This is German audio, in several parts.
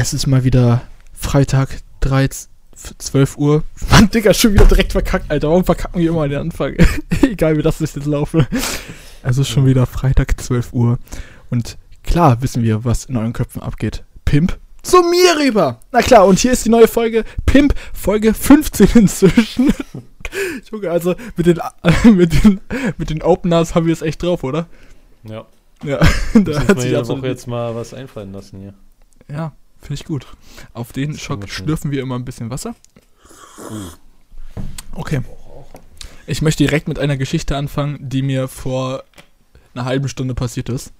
Es ist mal wieder Freitag, 13, 12 Uhr. Mann, Digga, schon wieder direkt verkackt, Alter. Warum verkacken wir immer den Anfang? Egal, wie das ist jetzt laufen. Es ist schon wieder Freitag, 12 Uhr. Und klar wissen wir, was in euren Köpfen abgeht. Pimp zu mir rüber. Na klar, und hier ist die neue Folge. Pimp, Folge 15 inzwischen. Junge, also mit den, mit den, mit den Openers haben wir es echt drauf, oder? Ja. Ja, Da hat sich jede Woche jetzt mal was einfallen lassen hier. Ja, finde ich gut. Auf den Schock schlürfen wir immer ein bisschen Wasser. Okay. Ich möchte direkt mit einer Geschichte anfangen, die mir vor einer halben Stunde passiert ist.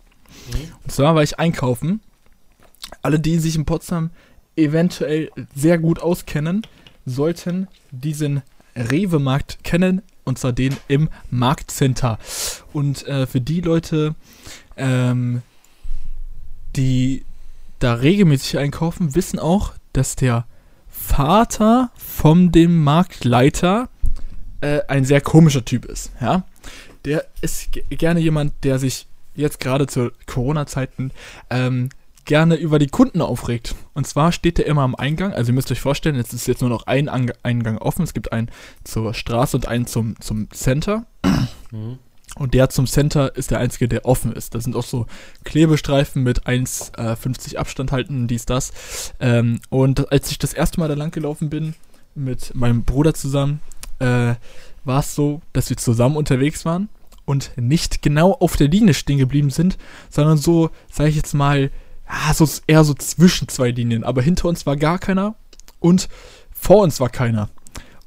Und zwar war ich einkaufen. Alle, die sich in Potsdam eventuell sehr gut auskennen, sollten diesen Rewe-Markt kennen. Und zwar den im Marktcenter. Und äh, für die Leute, ähm, die da regelmäßig einkaufen, wissen auch, dass der Vater von dem Marktleiter äh, ein sehr komischer Typ ist. Ja? Der ist ge- gerne jemand, der sich jetzt gerade zu Corona-Zeiten ähm, gerne über die Kunden aufregt. Und zwar steht er immer am Eingang. Also ihr müsst euch vorstellen, jetzt ist jetzt nur noch ein Ang Eingang offen. Es gibt einen zur Straße und einen zum, zum Center. Mhm. Und der zum Center ist der einzige, der offen ist. Da sind auch so Klebestreifen mit 1,50 Abstand halten, dies, das. Ähm, und als ich das erste Mal da lang gelaufen bin, mit meinem Bruder zusammen, äh, war es so, dass wir zusammen unterwegs waren und nicht genau auf der Linie stehen geblieben sind, sondern so, sage ich jetzt mal, ja, so eher so zwischen zwei Linien. Aber hinter uns war gar keiner und vor uns war keiner.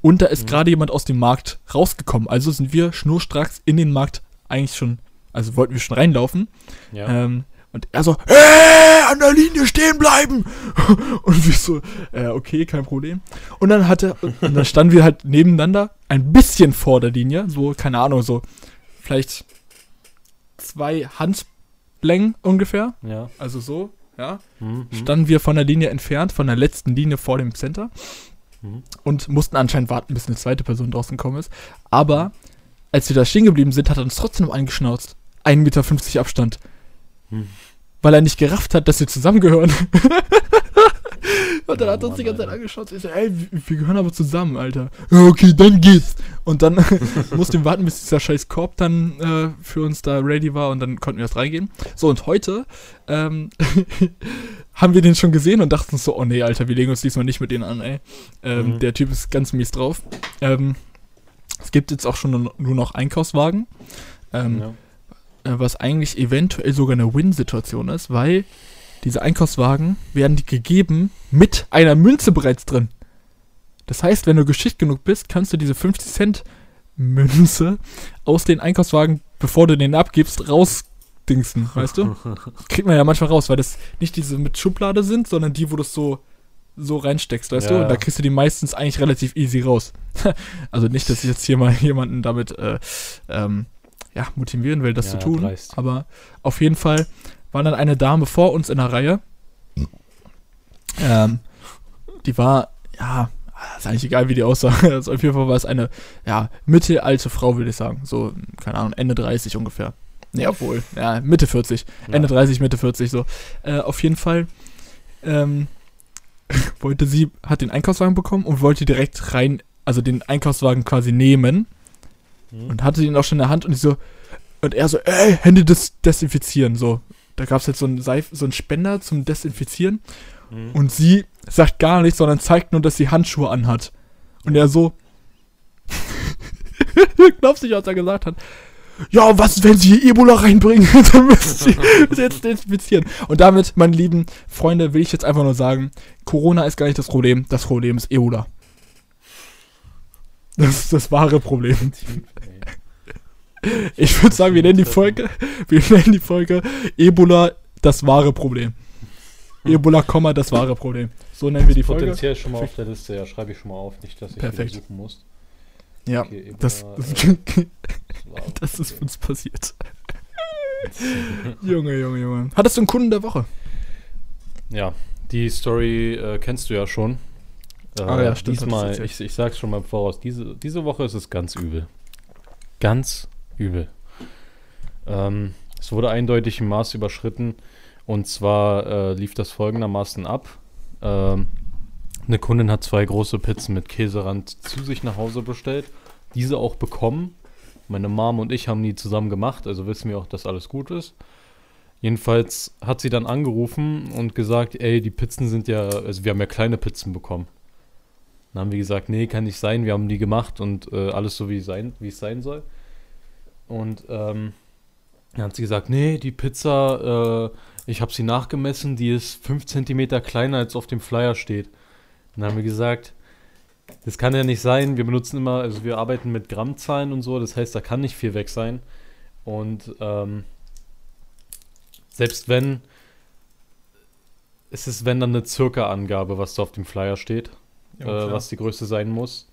Und da ist Mhm. gerade jemand aus dem Markt rausgekommen. Also sind wir schnurstracks in den Markt eigentlich schon, also wollten wir schon reinlaufen. Ja. Ähm, und er so, äh, an der Linie stehen bleiben. Und wir so, äh, okay, kein Problem. Und dann hatte, und dann standen wir halt nebeneinander, ein bisschen vor der Linie, so, keine Ahnung, so, vielleicht zwei Handlängen ungefähr. ja. Also so, ja. Mhm. Standen wir von der Linie entfernt, von der letzten Linie vor dem Center Mhm. und mussten anscheinend warten, bis eine zweite Person draußen gekommen ist. Aber als wir da stehen geblieben sind, hat er uns trotzdem angeschnauzt. 1,50 Meter Abstand. Hm. Weil er nicht gerafft hat, dass wir zusammengehören. und dann Oh hat er uns die ganze Zeit angeschaut. Ich so, ey, wir, gehören aber zusammen, Alter. Okay, dann geht's. Und dann mussten wir warten, bis dieser scheiß Korb dann äh, für uns da ready war und dann konnten wir erst reingehen. So, und heute ähm, haben wir den schon gesehen und dachten so, oh nee, Alter, wir legen uns diesmal nicht mit denen an, ey. Ähm, Mhm. Der Typ ist ganz mies drauf. Ähm, es gibt jetzt auch schon nur noch Einkaufswagen. Ähm, ja. äh, was eigentlich eventuell sogar eine Win-Situation ist, weil diese Einkaufswagen werden die gegeben mit einer Münze bereits drin. Das heißt, wenn du geschickt genug bist, kannst du diese 50 Cent Münze aus den Einkaufswagen, bevor du den abgibst, rausdingsen, weißt du? Kriegt man ja manchmal raus, weil das nicht diese mit Schublade sind, sondern die, wo du es so so reinsteckst, weißt du? Ja. Und da kriegst du die meistens eigentlich relativ easy raus. also nicht, dass ich jetzt hier mal jemanden damit äh, ähm, ja, motivieren will, das Ja, zu tun. dreist. Aber auf jeden Fall war dann eine Dame vor uns in der Reihe. Ähm, die war, ja, ist eigentlich egal, wie die aussah. Also auf jeden Fall war es eine, ja, mittelalte Frau, würde ich sagen. So, keine Ahnung, Ende 30 ungefähr. Nee, obwohl, ja, Mitte 40. Ja. Ende 30, Mitte 40, so. Äh, auf jeden Fall ähm, wollte sie, hat den Einkaufswagen bekommen und wollte direkt rein, also den Einkaufswagen quasi nehmen Mhm. und hatte ihn auch schon in der Hand und ich so, und er so, ey, Hände des desinfizieren, so. Da gab es jetzt so einen, Seif so einen Spender zum Desinfizieren Mhm. und sie sagt gar nichts, sondern zeigt nur, dass sie Handschuhe anhat. Und er so, glaubst nicht, was er gesagt hat. Ja, was, wenn sie Ebola reinbringen? Dann müssen sie jetzt desinfizieren. Und damit, meine lieben Freunde, will ich jetzt einfach nur sagen, Corona ist gar nicht das Problem, das Problem ist Ebola. Das ist das wahre Problem. Ich würde sagen, wir nennen die Folge, wir nennen die Folge Ebola das wahre Problem. Ebola, Komma, das wahre Problem. So nennen wir die Folge. Potenziell schon mal auf der Liste, ja, schreibe ich schon mal auf, nicht, dass ich Perfekt. suchen muss. Ja, Okay, Ebola, das, äh, wow. das ist uns passiert. Junge, Junge, Junge. Hattest du einen Kunden der Woche? Ja, die Story äh, kennst du ja schon. Äh, Ah ja, stimmt, Diesmal, ich, ich sag's schon mal im Voraus, diese, diese Woche ist es ganz übel. Ganz übel. Ähm, es wurde eindeutig im Maß überschritten. Und zwar äh, lief das folgendermaßen ab. Ähm, eine Kundin hat zwei große Pizzen mit Käserand zu sich nach Hause bestellt. Diese auch bekommen. Meine Mom und ich haben die zusammen gemacht, also wissen wir auch, dass alles gut ist. Jedenfalls hat sie dann angerufen und gesagt, ey, die Pizzen sind ja, also wir haben ja kleine Pizzen bekommen. Dann haben wir gesagt, nee, kann nicht sein, wir haben die gemacht und äh, alles so wie, sein, es sein soll. Und ähm, dann hat sie gesagt, nee, die Pizza, äh, ich habe sie nachgemessen, die ist 5 cm kleiner, als auf dem Flyer steht. Dann haben wir gesagt, das kann ja nicht sein, wir benutzen immer, also wir arbeiten mit Grammzahlen und so, das heißt, da kann nicht viel weg sein. Und ähm, selbst wenn, es ist wenn dann eine Circa-Angabe, was da auf dem Flyer steht, Ja, äh, was die Größe sein muss.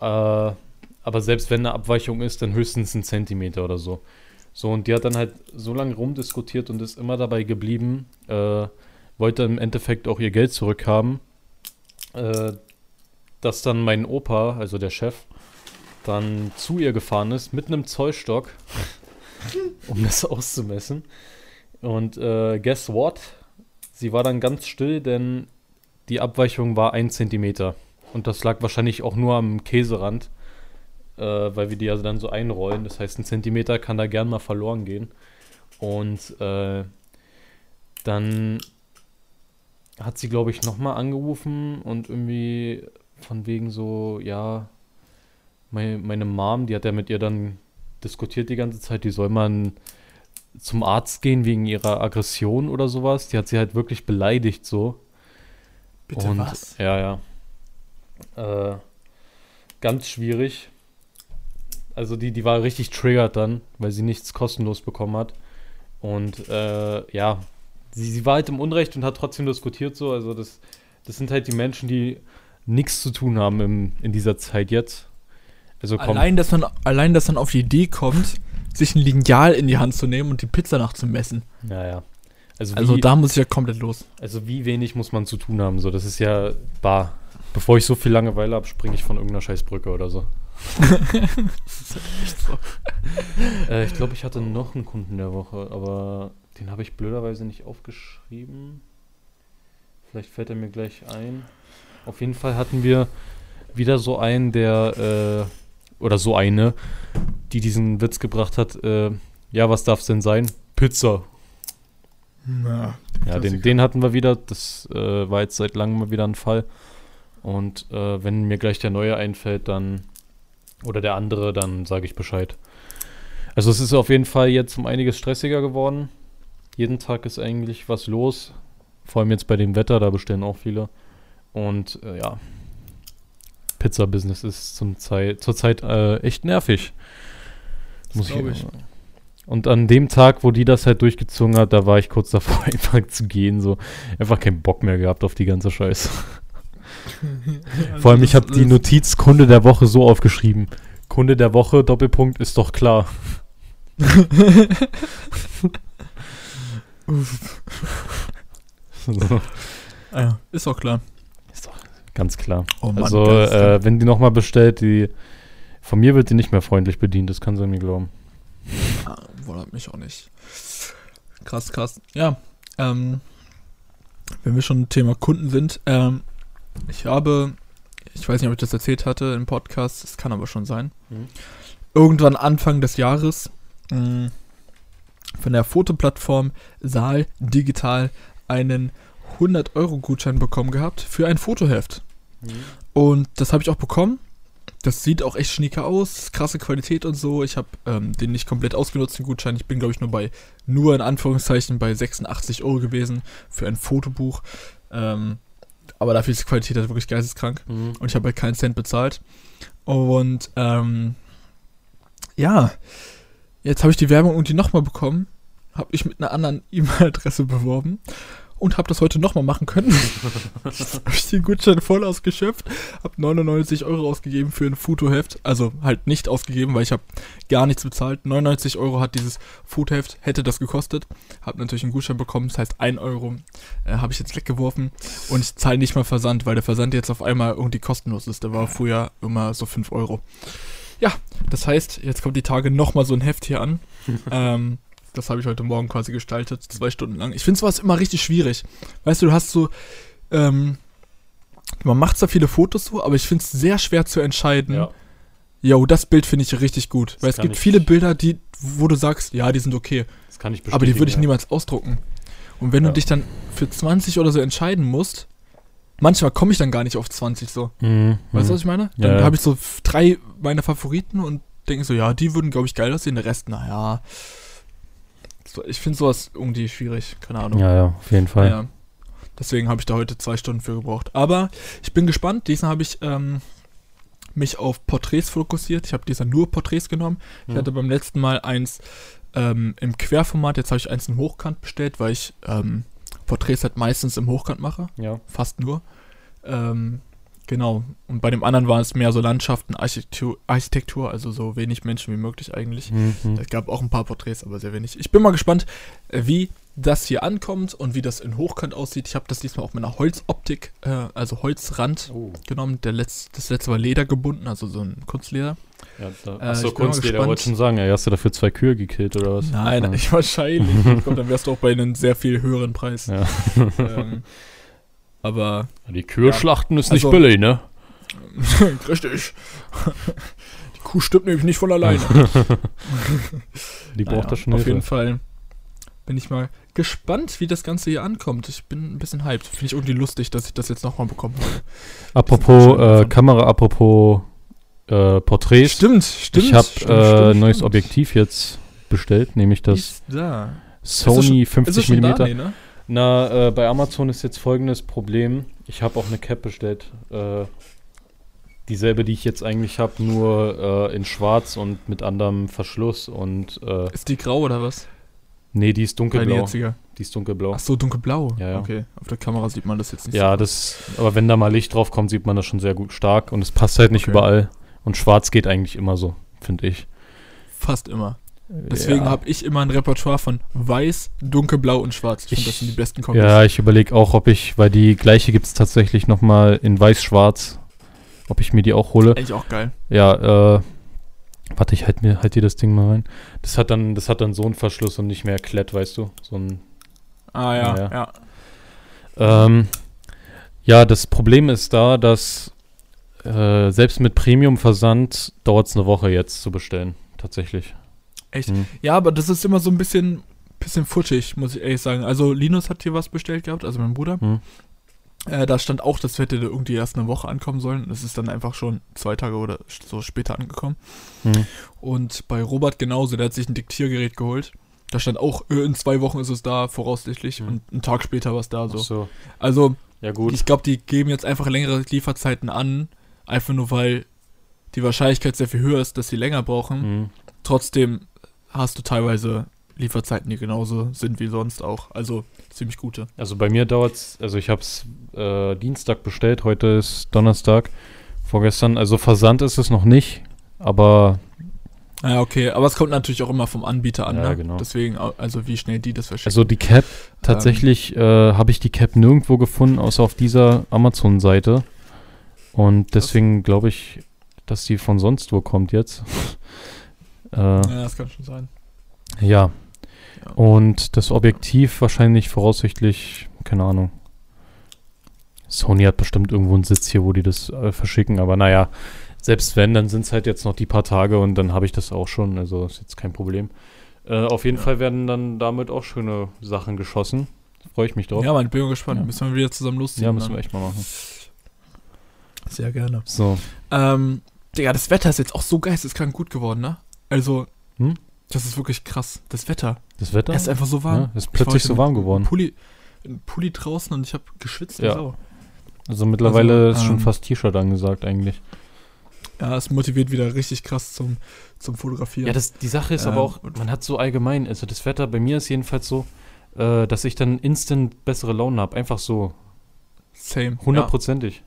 Äh, aber selbst wenn eine Abweichung ist, dann höchstens ein Zentimeter oder so. So, und die hat dann halt so lange rumdiskutiert und ist immer dabei geblieben, äh, wollte im Endeffekt auch ihr Geld zurückhaben, äh, dass dann mein Opa, also der Chef, dann zu ihr gefahren ist mit einem Zollstock, um das auszumessen. Und äh, guess what? Sie war dann ganz still, denn die Abweichung war ein Zentimeter. Und das lag wahrscheinlich auch nur am Käserand, äh, weil wir die also dann so einrollen. Das heißt, ein Zentimeter kann da gern mal verloren gehen. Und äh, dann hat sie, glaube ich, nochmal angerufen und irgendwie von wegen so, ja, meine, meine Mom, die hat ja mit ihr dann diskutiert die ganze Zeit, die soll man zum Arzt gehen wegen ihrer Aggression oder sowas. Die hat sie halt wirklich beleidigt so. Bitte und, was? Ja, ja. Äh, ganz schwierig. Also die, die war richtig triggert dann, weil sie nichts kostenlos bekommen hat. Und äh, ja, sie, sie war halt im Unrecht und hat trotzdem diskutiert so. Also das, das sind halt die Menschen, die nichts zu tun haben im, in dieser Zeit jetzt. Also komm, Allein dass, man, allein, dass man auf die Idee kommt, sich ein Lineal in die Hand zu nehmen und die Pizza nachzumessen. ja, ja. Also, Also wie, da muss ich ja komplett los. also wie wenig muss man zu tun haben? So, das ist ja bar. Bevor ich so viel Langeweile habe, springe ich von irgendeiner Scheißbrücke oder so. Echt so. Äh, ich glaube, ich hatte noch einen Kunden der Woche, aber den habe ich blöderweise nicht aufgeschrieben. Vielleicht fällt er mir gleich ein. Auf jeden Fall hatten wir wieder so einen, der, äh, oder so eine, die diesen Witz gebracht hat, äh, ja, was darf es denn sein? Pizza. Na, Ja, den, den hatten wir wieder. Das äh, war jetzt seit langem mal wieder ein Fall. Und äh, wenn mir gleich der neue einfällt, dann oder der andere, dann sage ich Bescheid. Also es ist auf jeden Fall jetzt um einiges stressiger geworden. Jeden Tag ist eigentlich was los. Vor allem jetzt bei dem Wetter, da bestellen auch viele. Und äh, ja, Pizza-Business ist zum Zeit, zurzeit äh, echt nervig. Das Muss ich. ich. Und an dem Tag, wo die das halt durchgezogen hat, da war ich kurz davor, einfach zu gehen. So einfach keinen Bock mehr gehabt auf die ganze Scheiße. Vor allem, ich habe die Notiz Kunde der Woche so aufgeschrieben. Kunde der Woche, Doppelpunkt, ist doch klar. so, Ah, ja, ist auch klar. ist doch ganz klar. Oh Mann, also, äh, wenn die nochmal bestellt, die von mir wird die nicht mehr freundlich bedient, das kann sie mir glauben. Ah, wundert mich auch nicht. Krass, krass. Ja, ähm, wenn wir schon Thema Kunden sind, ähm, ich habe, ich weiß nicht, ob ich das erzählt hatte im Podcast, das kann aber schon sein, Mhm. irgendwann Anfang des Jahres mh, von der Fotoplattform Saal Digital einen 100-Euro-Gutschein bekommen gehabt für ein Fotoheft. Und das habe ich auch bekommen. Das sieht auch echt schnieke aus, krasse Qualität und so. Ich habe ähm, den nicht komplett ausgenutzt, den Gutschein. Ich bin, glaube ich, nur bei, nur in Anführungszeichen, bei 86 Euro gewesen für ein Fotobuch. Ähm, aber dafür ist die Qualität halt wirklich geisteskrank. Mhm. Und ich habe halt keinen Cent bezahlt. Und ähm, ja, jetzt habe ich die Werbung irgendwie nochmal bekommen. Habe ich mit einer anderen E-Mail-Adresse beworben. Und habe das heute nochmal machen können. habe ich den Gutschein voll ausgeschöpft. Habe 99 Euro ausgegeben für ein Fotoheft. Also halt nicht ausgegeben, weil ich habe gar nichts bezahlt. 99 Euro hat dieses Fotoheft, hätte das gekostet. Habe natürlich einen Gutschein bekommen. Das heißt 1 Euro äh, habe ich jetzt weggeworfen. Und ich zahle nicht mal Versand, weil der Versand jetzt auf einmal irgendwie kostenlos ist. Der war früher immer so 5 Euro. Ja, das heißt, jetzt kommt die Tage nochmal so ein Heft hier an. ähm, das habe ich heute Morgen quasi gestaltet, zwei Stunden lang. Ich finde sowas immer richtig schwierig. Weißt du, du hast so ähm, man macht zwar viele Fotos so, aber ich finde es sehr schwer zu entscheiden. Ja. Jo, das Bild finde ich richtig gut. Das Weil es gibt viele Bilder, die, wo du sagst, ja, die sind okay. Das kann ich Aber die würde ich bestätigen, niemals ausdrucken. Und wenn Ja. du dich dann für 20 oder so entscheiden musst, manchmal komme ich dann gar nicht auf 20 so. Mhm. Weißt du, mhm. was ich meine? Dann ja. habe ich so drei meiner Favoriten und denke so, ja, die würden, glaube ich, geil aussehen. Der Rest, naja. So, ich finde sowas irgendwie schwierig. Keine Ahnung. Ja, ja, auf jeden Fall. Ja. Deswegen habe ich da heute zwei Stunden für gebraucht. Aber ich bin gespannt. Diesmal habe ich ähm, mich auf Porträts fokussiert. Ich habe diesmal nur Porträts genommen. Ich Mhm. hatte beim letzten Mal eins ähm, im Querformat. Jetzt habe ich eins im Hochkant bestellt, weil ich ähm, Porträts halt meistens im Hochkant mache. Ja. Fast nur. Ähm, genau. Und bei dem anderen waren es mehr so Landschaften, Architektur, Architektur, also so wenig Menschen wie möglich eigentlich. Mhm. Es gab auch ein paar Porträts, aber sehr wenig. Ich bin mal gespannt, äh, wie das hier ankommt und wie das in Hochkant aussieht. Ich habe das diesmal auch mit einer Holzoptik, äh, also Holzrand Oh. genommen. Der Letz-, das letzte war Leder gebunden, also so ein Kunstleder. Ja, da, Äh, achso, ich Kunstleder, wollte schon sagen, ey, hast du dafür zwei Kühe gekillt oder was? Nein, ja. nicht wahrscheinlich. ich glaube, dann wärst du auch bei einem sehr viel höheren Preis. Ja. Ähm, aber Die Kühe Ja. schlachten ist Also- nicht billig, ne? richtig. Die Kuh stirbt nämlich nicht von alleine. Die braucht Naja, das schon Auf jeden Fall bin ich mal gespannt, wie das Ganze hier ankommt. Ich bin ein bisschen hyped. Finde ich irgendwie lustig, dass ich das jetzt nochmal bekommen habe. Apropos äh. Kamera, apropos äh, Porträts. Stimmt, stimmt. ich habe äh, neues stimmt. Objektiv jetzt bestellt, nämlich das da. Sony Ist es 50 schon mm. Nee, ne? Na, äh, bei Amazon ist jetzt folgendes Problem. Ich habe auch eine Cap bestellt. Äh, dieselbe, die ich jetzt eigentlich habe, nur äh, in schwarz und mit anderem Verschluss. Und äh, Ist die grau oder was? Nee, die ist dunkelblau. jetzige? Die ist dunkelblau. Ach so, dunkelblau. Ja, ja. Okay, auf der Kamera sieht man das jetzt nicht Ja, so. das, aber wenn da mal Licht drauf kommt, sieht man das schon sehr gut stark und es passt halt nicht Okay. überall. Und schwarz geht eigentlich immer so, finde ich. Fast immer. Deswegen ja. habe ich immer ein Repertoire von weiß, dunkelblau und schwarz. Ich finde, das sind die besten Kombis. Ja, ich überlege auch, ob ich, weil die gleiche gibt es tatsächlich nochmal in weiß-schwarz, ob ich mir die auch hole. Eigentlich auch geil. Ja, äh, warte, ich halt mir, halt dir das Ding mal rein. Das hat dann, das hat dann so einen Verschluss und nicht mehr Klett, weißt du? So ein, Ah ja, Ja, ja. ja. ähm, ja, das Problem ist da, dass äh, selbst mit Premium-Versand dauert es eine Woche jetzt zu bestellen, tatsächlich. Echt? Hm. Ja, aber das ist immer so ein bisschen, bisschen futschig, muss ich ehrlich sagen. Also Linus hat hier was bestellt gehabt, also mein Bruder. Hm. Äh, da stand auch, das hätte irgendwie erst eine Woche ankommen sollen. Das ist dann einfach schon zwei Tage oder so später angekommen. Hm. Und bei Robert genauso, der hat sich ein Diktiergerät geholt. Da stand auch, äh, in zwei Wochen ist es da, voraussichtlich. Hm. Und einen Tag später war es da. So. so. Also, Ja, gut. ich glaube, die geben jetzt einfach längere Lieferzeiten an. Einfach nur, weil die Wahrscheinlichkeit sehr viel höher ist, dass sie länger brauchen. Hm. Trotzdem hast du teilweise Lieferzeiten, die genauso sind wie sonst auch. Also ziemlich gute. Also bei mir dauert es, also ich habe es äh, Dienstag bestellt, heute ist Donnerstag, vorgestern. Also Versand ist es noch nicht, aber Ja, okay, aber es kommt natürlich auch immer vom Anbieter an, Ja, ne? genau. Deswegen, also wie schnell die das verschicken. also die Cap, tatsächlich äh, habe ich die Cap nirgendwo gefunden, außer auf dieser Amazon-Seite. Und deswegen glaube ich, dass die von sonst wo kommt jetzt. äh, ja, das kann schon sein. ja. Ja. Und das Objektiv wahrscheinlich voraussichtlich, keine Ahnung. Sony hat bestimmt irgendwo einen Sitz hier, wo die das äh, verschicken, aber naja, selbst wenn, dann sind es halt jetzt noch die paar Tage und dann habe ich das auch schon, also ist jetzt kein Problem. Äh, auf jeden Ja. Fall werden dann damit auch schöne Sachen geschossen. Freue ich mich drauf. Ja, man, bin gespannt. Ja. Müssen wir wieder zusammen losziehen. Ja, müssen wir dann. echt mal machen. Sehr gerne. So. Ähm, Digga, das Wetter ist jetzt auch so geisteskrank gut geworden, ne? Also, Hm? Das ist wirklich krass. Das Wetter. Das Wetter? Es ist einfach so warm. Ja, ist plötzlich so warm geworden. Pulli, ein Pulli draußen und ich habe geschwitzt Ja. Sau. Also mittlerweile Also, ist schon ähm, fast T-Shirt angesagt eigentlich. Ja, es motiviert wieder richtig krass zum, zum Fotografieren. Ja, das, die Sache ist Ähm, aber auch, man hat so allgemein, also das Wetter bei mir ist jedenfalls so, äh, dass ich dann instant bessere Laune habe. Einfach so, Same. hundertprozentig. Same.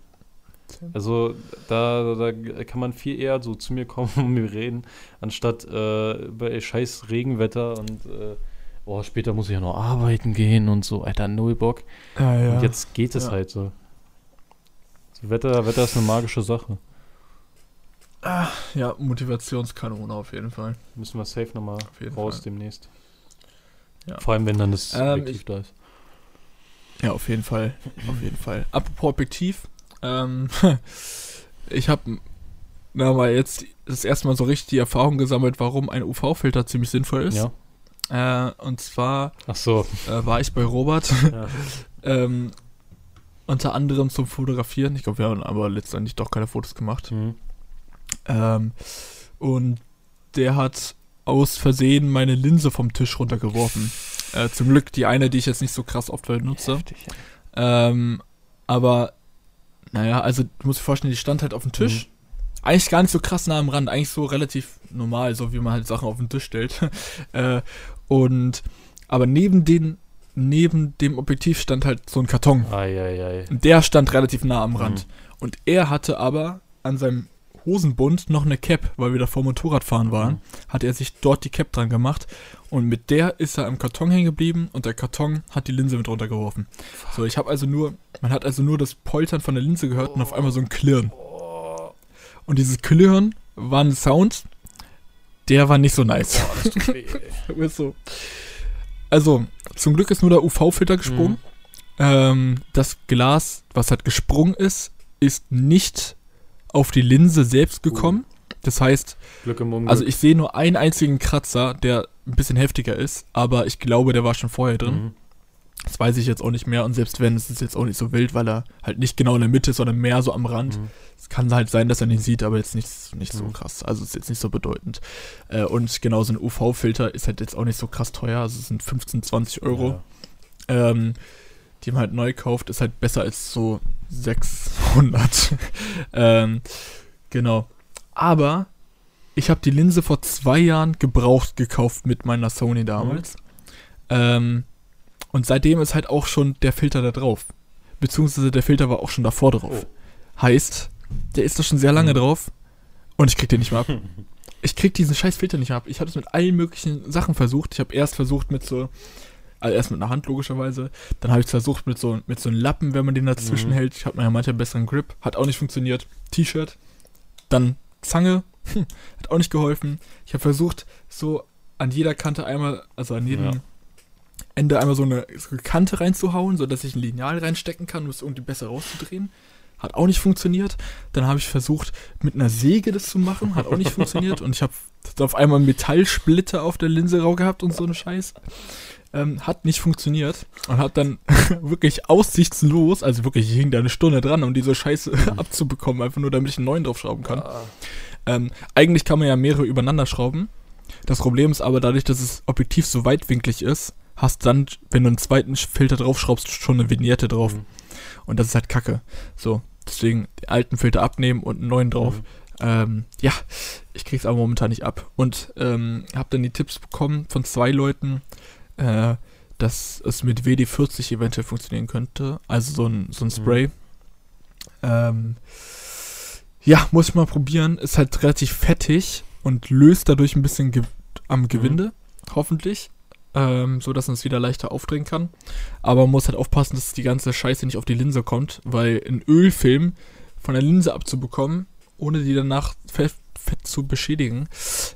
Also da, da kann man viel eher so zu mir kommen und mir reden, anstatt äh, bei scheiß Regenwetter und äh, oh, später muss ich ja noch arbeiten gehen und so, Alter, null Bock. Ja, ja. Und jetzt geht es Ja. halt so. so. Wetter, Wetter ist eine magische Sache. ja, Motivationskanone auf jeden Fall. Müssen wir safe nochmal raus Fall. demnächst. Ja. Vor allem, wenn dann das Ähm, Objektiv da ist. Ja, auf jeden Fall. Auf jeden Fall. Apropos Objektiv, ähm, ich habe na mal jetzt das erste Mal so richtig die Erfahrung gesammelt, warum ein UV-Filter ziemlich sinnvoll ist. Ja. Äh, und zwar so. äh, war ich bei Robert, Ja. ähm, unter anderem zum Fotografieren. Ich glaube, wir haben aber letztendlich doch keine Fotos gemacht. Mhm. Ähm, und der hat aus Versehen meine Linse vom Tisch runtergeworfen. Äh, zum Glück die eine, die ich jetzt nicht so krass oft benutze. Heftig, ja. Ähm, aber, naja, also du musst dir vorstellen, die stand halt auf dem Tisch. Eigentlich gar nicht so krass nah am Rand, eigentlich so relativ normal, so wie man halt Sachen auf den Tisch stellt. äh, und, aber neben den, neben dem Objektiv stand halt so ein Karton. Eieiei. Und der stand relativ nah am Rand. Mhm. Und er hatte aber an seinem Hosenbund noch eine Cap, weil wir da vor Motorradfahren waren, Mhm. hat er sich dort die Cap dran gemacht und mit der ist er am Karton hängen geblieben und der Karton hat die Linse mit runtergeworfen. So, ich habe also nur, man hat also nur das Poltern von der Linse gehört und auf einmal so ein Klirren. Und dieses Klirren war ein Sound, der war nicht so nice. Ist so. Also, zum Glück ist nur der UV-Filter gesprungen. Mhm. Ähm, das Glas, was halt gesprungen ist, ist nicht auf die Linse selbst gekommen. Das heißt, also ich sehe nur einen einzigen Kratzer, der ein bisschen heftiger ist, aber ich glaube, der war schon vorher drin. Mhm. Das weiß ich jetzt auch nicht mehr und selbst wenn, ist es jetzt auch nicht so wild, weil er halt nicht genau in der Mitte ist, sondern mehr so am Rand. Mhm. Es kann halt sein, dass er nicht sieht, aber jetzt nicht, nicht so Mhm. krass. Also ist jetzt nicht so bedeutend. Äh, und genau so ein UV-Filter ist halt jetzt auch nicht so krass teuer. Also es sind 15, 20 Euro. Ja. Ähm, die man halt neu kauft, ist halt besser als so 600. ähm, genau. Aber ich habe die Linse vor zwei Jahren gebraucht gekauft mit meiner Sony damals. Ähm, und seitdem ist halt auch schon der Filter da drauf. Beziehungsweise der Filter war auch schon davor drauf. Heißt, der ist da schon sehr lange Mhm. drauf und ich krieg den nicht mehr ab. Ich krieg diesen scheiß Filter nicht mehr ab. Ich habe es mit allen möglichen Sachen versucht. Ich habe erst versucht mit so, also erst mit einer Hand logischerweise. Dann habe ich versucht mit so, mit so einem Lappen, wenn man den dazwischen Mhm. hält. Ich habe ja manchmal besseren Grip. Hat auch nicht funktioniert. T-Shirt. Dann Zange. Hat auch nicht geholfen. Ich habe versucht, so an jeder Kante einmal, also an jedem Ja. Ende einmal so eine, so eine Kante reinzuhauen, sodass ich ein Lineal reinstecken kann, um es irgendwie besser rauszudrehen. Hat auch nicht funktioniert. Dann habe ich versucht, mit einer Säge das zu machen. Hat auch nicht funktioniert. Und ich habe auf einmal Metallsplitter auf der Linse rau gehabt und so eine Scheiß. Ähm, hat nicht funktioniert. Und hat dann wirklich aussichtslos, also wirklich, ich hing da eine Stunde dran, um diese Scheiße abzubekommen, einfach nur damit ich einen neuen draufschrauben kann. Ah. Ähm, eigentlich kann man ja mehrere übereinander schrauben. Das Problem ist aber dadurch, dass das Objektiv so weitwinklig ist, hast dann, wenn du einen zweiten Filter draufschraubst, schon eine Vignette drauf. Mhm. Und das ist halt kacke. So, deswegen den alten Filter abnehmen und einen neuen drauf. Mhm. Ähm, ja, ich krieg's aber momentan nicht ab. Und ähm, habe dann die Tipps bekommen von zwei Leuten, äh, dass es mit WD-40 eventuell funktionieren könnte. Also so ein, so ein Spray. Ähm, ja, muss ich mal probieren. Ist halt relativ fettig und löst dadurch ein bisschen ge am Gewinde, hoffentlich. Ähm, so dass man es wieder leichter aufdrehen kann. Aber man muss halt aufpassen, dass die ganze Scheiße nicht auf die Linse kommt, weil ein Ölfilm von der Linse abzubekommen, ohne die danach fett, fett zu beschädigen,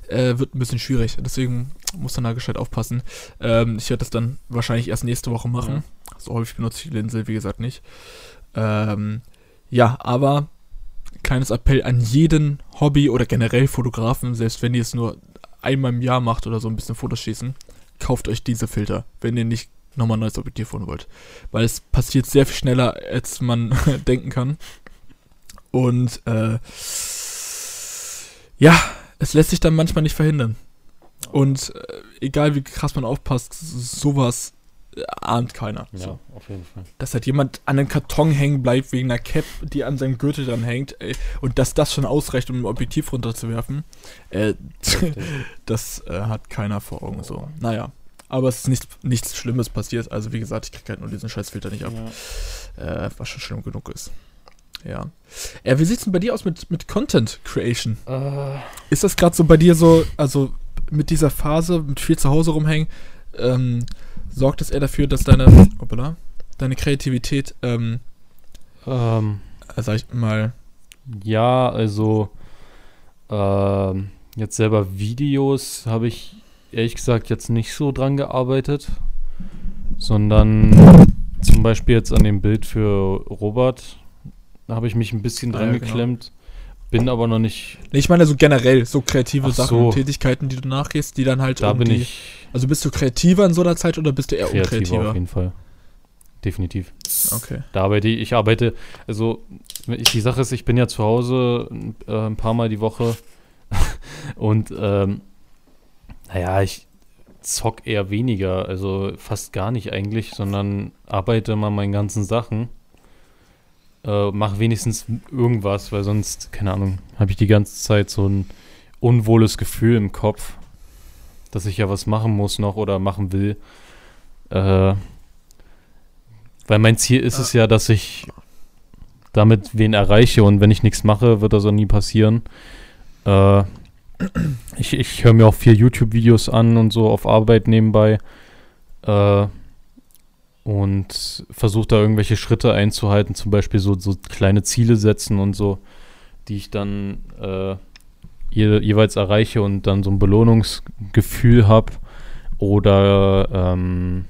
äh, wird ein bisschen schwierig. Deswegen muss man da gescheit aufpassen. Ähm, ich werde das dann wahrscheinlich erst nächste Woche machen. So häufig benutze ich die Linse, wie gesagt, nicht. Ähm, ja, aber kleines Appell an jeden Hobby- oder generell Fotografen, selbst wenn ihr es nur einmal im Jahr macht oder so ein bisschen Fotos schießen, kauft euch diese Filter, wenn ihr nicht nochmal ein neues Objektiv holen wollt. Weil es passiert sehr viel schneller, als man denken kann. Und äh, ja, es lässt sich dann manchmal nicht verhindern. Und äh, egal wie krass man aufpasst, sowas ahnt keiner. Ja, So. auf jeden Fall. Dass halt jemand an einem Karton hängen bleibt wegen einer Cap, die an seinem Gürtel dran hängt, ey, und dass das schon ausreicht, um ein Objektiv runterzuwerfen, äh, das äh, hat keiner vor Augen so. Naja. Aber es ist nicht, nichts Schlimmes passiert. Also wie gesagt, ich krieg halt nur diesen Scheißfilter nicht ab, Ja. äh, was schon schlimm genug ist. Ja. Äh, wie sieht's denn bei dir aus mit, mit Content Creation? Äh, Ist das gerade so bei dir so, also mit dieser Phase, mit viel zu Hause rumhängen, ähm, sorgt es eher dafür, dass deine, hoppala, deine Kreativität, ähm, ähm, äh, sag ich mal, Ja, also ähm, jetzt selber Videos habe ich ehrlich gesagt jetzt nicht so dran gearbeitet, sondern zum Beispiel jetzt an dem Bild für Robert, da habe ich mich ein bisschen Ah, dran ja, genau. Bin aber noch nicht, ich meine so generell, so kreative Ach Sachen so. und Tätigkeiten, die du nachgehst, die dann halt da um bin die, ich Also bist du kreativer in so einer Zeit oder bist du eher kreativer auf unkreativer? jeden Fall. Definitiv. Okay. Da arbeite ich, ich arbeite, also ich, die Sache ist, ich bin ja zu Hause äh, ein paar Mal die Woche und ähm, naja, ich zock eher weniger, also fast gar nicht eigentlich, sondern arbeite mal meinen ganzen Sachen. Äh, mach wenigstens irgendwas, weil sonst, keine Ahnung, habe ich die ganze Zeit so ein unwohles Gefühl im Kopf, dass ich ja was machen muss noch oder machen will. Äh, weil mein Ziel ist es ja, dass ich damit wen erreiche und wenn ich nichts mache, wird das auch nie passieren. Äh, ich ich höre mir auch viel YouTube-Videos an und so auf Arbeit nebenbei. Äh, und versuche da irgendwelche Schritte einzuhalten, zum Beispiel so, so kleine Ziele setzen und so, die ich dann äh, je, jeweils erreiche und dann so ein Belohnungsgefühl habe. Oder ähm,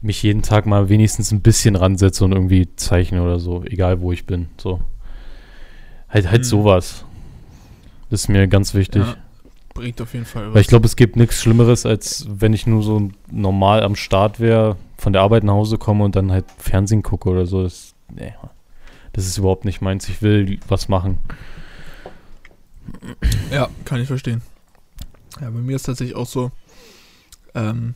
mich jeden Tag mal wenigstens ein bisschen ransetze und irgendwie zeichne oder so, egal wo ich bin. So. Halt, halt Mhm. sowas. Das ist mir ganz wichtig. Ja, bringt auf jeden Fall was. Weil ich glaube, es gibt nichts Schlimmeres, als wenn ich nur so normal am Start wäre, von der Arbeit nach Hause komme und dann halt Fernsehen gucke oder so. Das, nee, das ist überhaupt nicht meins. Ich will was machen. Ja, kann ich verstehen. Ja, bei mir ist tatsächlich auch so, ähm,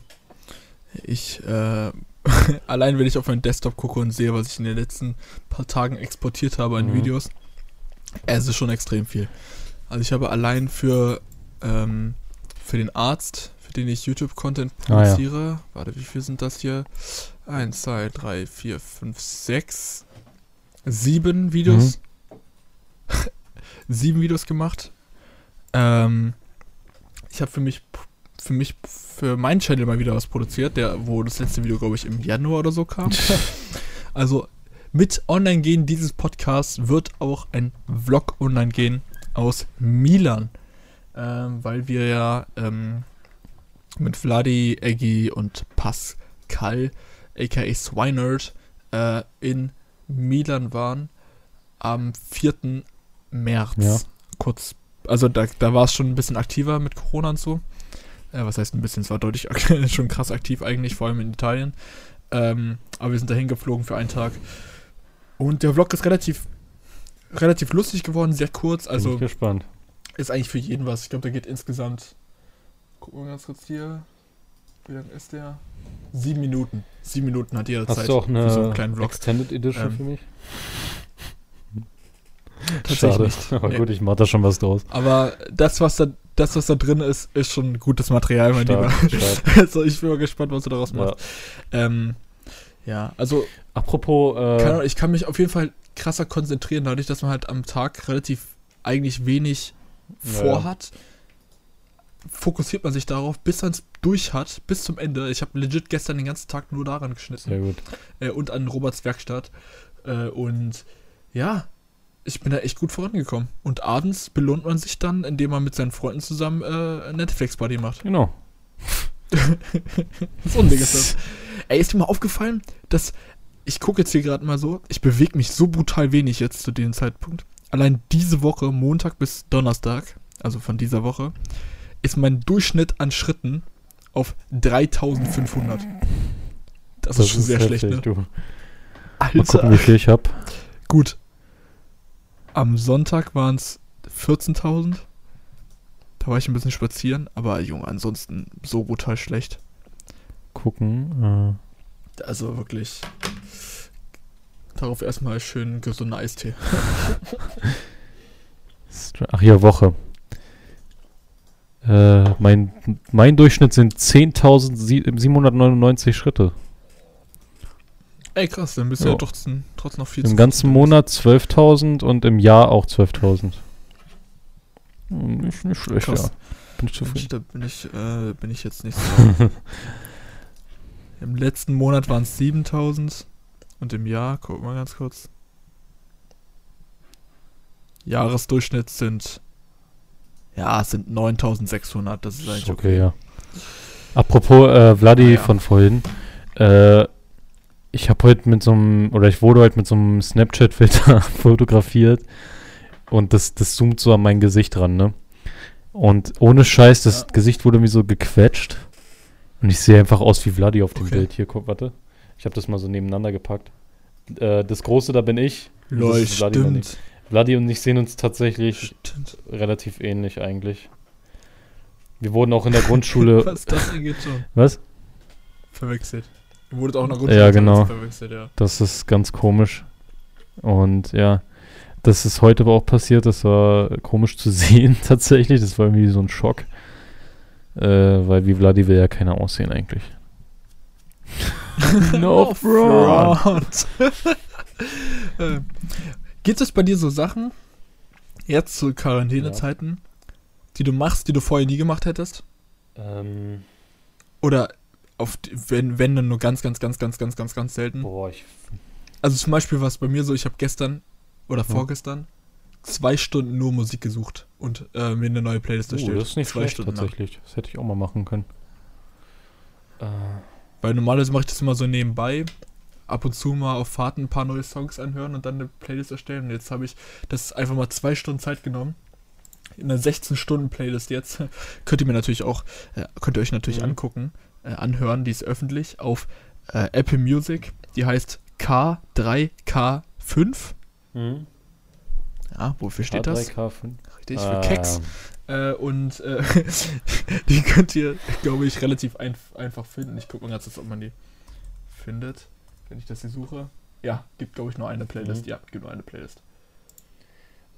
ich, äh, allein wenn ich auf meinen Desktop gucke und sehe, was ich in den letzten paar Tagen exportiert habe an Mhm. Videos, es ist schon extrem viel. Also ich habe allein für, ähm, für den Arzt, für den ich YouTube-Content Ah, ja. produziere, warte, wie viel sind das hier? Eins, zwei, drei, vier, fünf, sechs, sieben Videos. sieben Videos gemacht. Ähm, ich habe für mich, für mich, für meinen Channel mal wieder was produziert, der, wo das letzte Video, glaube ich, im Januar oder so kam. also mit Online-Gehen dieses Podcasts wird auch ein Vlog online gehen aus Milan. Ähm, weil wir ja ähm, mit Vladi, Eggy und Pascal, aka Swinerd, äh, in Milan waren am 4. März. Ja. Kurz, also da, da war es schon ein bisschen aktiver mit Corona und so. Äh, was heißt ein bisschen, es war deutlich schon krass aktiv eigentlich, vor allem in Italien. Ähm, aber wir sind dahin geflogen für einen Tag. Und der Vlog ist relativ, relativ lustig geworden, sehr kurz. Bin Also ich gespannt. Ist eigentlich für jeden was. Ich glaube, der geht insgesamt. Gucken wir ganz kurz hier. Wie lang ist der? Sieben Minuten. Sieben Minuten hat jeder Hast Zeit du auch für so einen eine kleinen Vlog. Extended Edition Ähm, für mich? Tatsächlich Schade. nicht. Aber Nee. gut, ich mach da schon was draus. Aber das, was da, das, was da drin ist, ist schon gutes Material, mein Stark, Lieber. stark. Also ich bin mal gespannt, was du daraus Ja. machst. Ähm, ja, also Apropos, äh, Ahnung, ich kann mich auf jeden Fall krasser konzentrieren, dadurch, dass man halt am Tag relativ eigentlich wenig Vorhat. Fokussiert man sich darauf, bis man es durch hat, bis zum Ende. Ich habe legit gestern den ganzen Tag nur daran geschnitten sehr gut. äh, und an Roberts Werkstatt. Äh, und ja, ich bin da echt gut vorangekommen. Und abends belohnt man sich dann, indem man mit seinen Freunden zusammen äh, Netflix-Party macht. Genau. So ein Ding ist das. Ey, ist dir mal aufgefallen, dass ich gucke jetzt hier gerade mal so, ich bewege mich so brutal wenig jetzt zu dem Zeitpunkt. Allein diese Woche, Montag bis Donnerstag, also von dieser Woche, ist mein Durchschnitt an Schritten auf 3500. Das, ist schon sehr schlecht, ne? Du. Mal Alter. gucken, wie viel ich hab. Gut. Am Sonntag waren es 14.000. Da war ich ein bisschen spazieren, aber Junge, ansonsten so brutal schlecht. Gucken. Also wirklich. Darauf erstmal schön gesunder Eistee. Ach ja, Woche. Äh, mein, mein Durchschnitt sind 10.799 Schritte. Ey, krass, dann bist du Ja. ja trotzdem, trotzdem noch viel Im ganzen Monat 12.000 und im Jahr auch 12.000. Hm, Nicht, nicht schlecht, Krass. ja. Bin ich zufrieden. Da bin ich, äh, bin ich jetzt nicht so. Im letzten Monat waren es 7000 und im Jahr, guck mal ganz kurz. Jahresdurchschnitt sind, ja, es sind 9600, das ist eigentlich okay. Okay, ja. Apropos äh, Vladi Ah, ja. von vorhin. Äh, ich habe heute mit so einem, oder ich wurde heute mit so einem Snapchat-Filter fotografiert und das, das zoomt so an mein Gesicht ran, ne? Und ohne Scheiß, das Ja. Gesicht wurde mir so gequetscht. Und ich sehe einfach aus wie Vladi auf dem Okay. Bild. Hier, guck, warte. Ich habe das mal so nebeneinander gepackt. Äh, das Große, da bin ich. Lol, ist Vladi und ich. stimmt. Vladi und ich sehen uns tatsächlich Stimmt. relativ ähnlich eigentlich. Wir wurden auch in der Grundschule. Was, das hier geht schon. Was? Verwechselt. Ihr wurdet auch in der Ja, genau. verwechselt, ja. Das ist ganz komisch. Und ja, das ist heute aber auch passiert. Das war komisch zu sehen tatsächlich. Das war irgendwie so ein Schock. Äh, weil wie Vladi will ja keiner aussehen eigentlich. no front. Äh, Gibt es bei dir so Sachen, jetzt zu Quarantänezeiten, die du machst, die du vorher nie gemacht hättest? Ähm, Oder auf wenn, wenn dann nur ganz, ganz, ganz, ganz, ganz, ganz, ganz selten? boah, ich. Also zum Beispiel war es bei mir so, ich habe gestern oder Ja. vorgestern zwei Stunden nur Musik gesucht und äh, mir eine neue Playlist Oh, erstellt. das ist nicht zwei schlecht Stunden tatsächlich. Das hätte ich auch mal machen können. Äh, Weil normalerweise mache ich das immer so nebenbei. Ab und zu mal auf Fahrten ein paar neue Songs anhören und dann eine Playlist erstellen. Und jetzt habe ich das einfach mal zwei Stunden Zeit genommen. In einer 16-Stunden-Playlist jetzt. könnt ihr mir natürlich auch, äh, könnt ihr euch natürlich Mhm. angucken, äh, anhören. Die ist öffentlich auf äh, Apple Music. Die heißt K3K5. hm? Ja, wofür steht das? K3K5. Richtig, für Ah, Keks. Äh, und äh, die könnt ihr, glaube ich, relativ einf einfach finden. Ich gucke mal ganz kurz, ob man die findet, wenn ich das hier suche. Ja, gibt, glaube ich, nur eine Playlist. Mhm. Ja, gibt nur eine Playlist,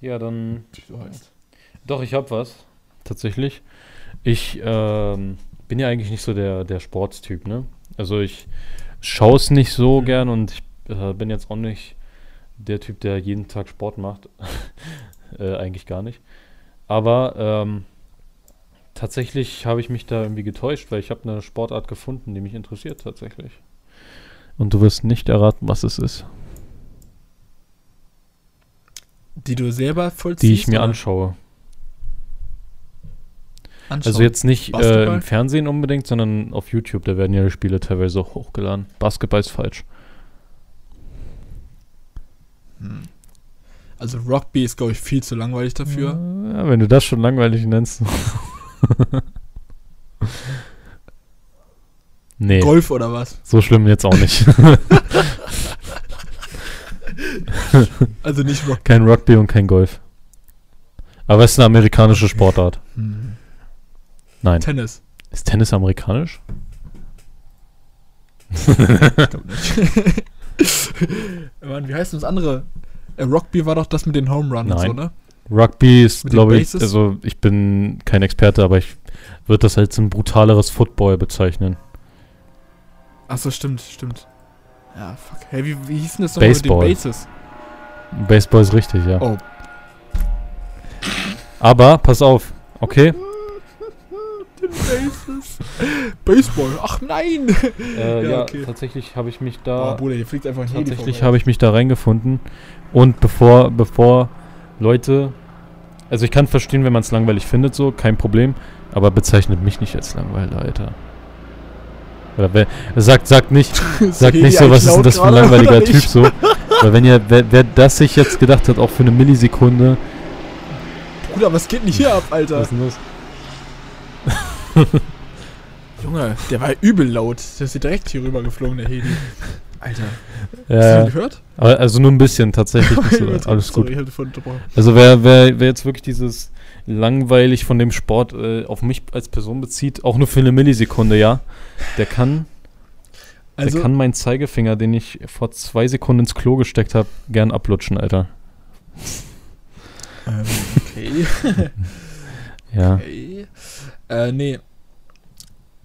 Ja, dann. so heißt. Doch, ich habe was. Tatsächlich. Ich ähm, bin ja eigentlich nicht so der, der Sportstyp, ne? Also ich schaue es nicht so Mhm. gern und ich äh, bin jetzt auch nicht der Typ, der jeden Tag Sport macht. äh, eigentlich gar nicht. Aber ähm, tatsächlich habe ich mich da irgendwie getäuscht, weil ich habe eine Sportart gefunden, die mich interessiert tatsächlich. Und du wirst nicht erraten, was es ist, Die du selber vollziehst? die ich mir oder anschaue. anschauen? Also jetzt nicht äh, im Fernsehen unbedingt, sondern auf YouTube. Da werden ja die Spiele teilweise auch hochgeladen. Basketball ist falsch. Hm. Also Rugby ist, glaube ich, viel zu langweilig dafür. Ja, wenn du das schon langweilig nennst. nee, Golf oder was? so schlimm jetzt auch nicht. Also nicht Rugby. kein Rugby und kein Golf. Aber es ist eine amerikanische Sportart. Hm. Nein. Tennis. Ist Tennis amerikanisch? Ich glaube nicht. Mann, wie heißt denn das andere? Äh, Rugby war doch das mit den Home Run und Nein. so, ne? Rugby ist, glaube ich, also ich bin kein Experte, aber ich würde das als ein brutaleres Football bezeichnen. Achso, stimmt, stimmt. Ja, fuck. Hey, wie, wie hieß denn das Baseball. mit den Bases? Baseball ist richtig, ja. Oh. Aber, pass auf, okay? Den Bases. Baseball. Ach nein. Äh, Ja, ja, okay. tatsächlich habe ich mich Oh, da Bruder, hier fliegt einfach ein tatsächlich habe ich mich da reingefunden und bevor bevor Leute also ich kann verstehen, wenn man es langweilig findet so, kein Problem, aber bezeichnet mich nicht als Langweiler, Alter. Oder wer, sagt sagt nicht sagt nicht so, was ist denn das für ein langweiliger Typ so, weil wenn ihr wer, wer das sich jetzt gedacht hat, auch für eine Millisekunde, Bruder, was geht denn hier ab, Alter? was ist denn das? Junge, der war übel laut. Der ist direkt hier rüber geflogen, der Heli. Alter. Hast du Ja, den gehört? also nur ein bisschen tatsächlich, so, alles Sorry, gut. Also wer, wer, wer jetzt wirklich dieses langweilig von dem Sport äh, auf mich als Person bezieht, auch nur für eine Millisekunde, ja, der kann, Also, der kann meinen Zeigefinger, den ich vor zwei Sekunden ins Klo gesteckt habe, gern ablutschen, Alter. ähm, okay. Ja. okay. Äh, nee.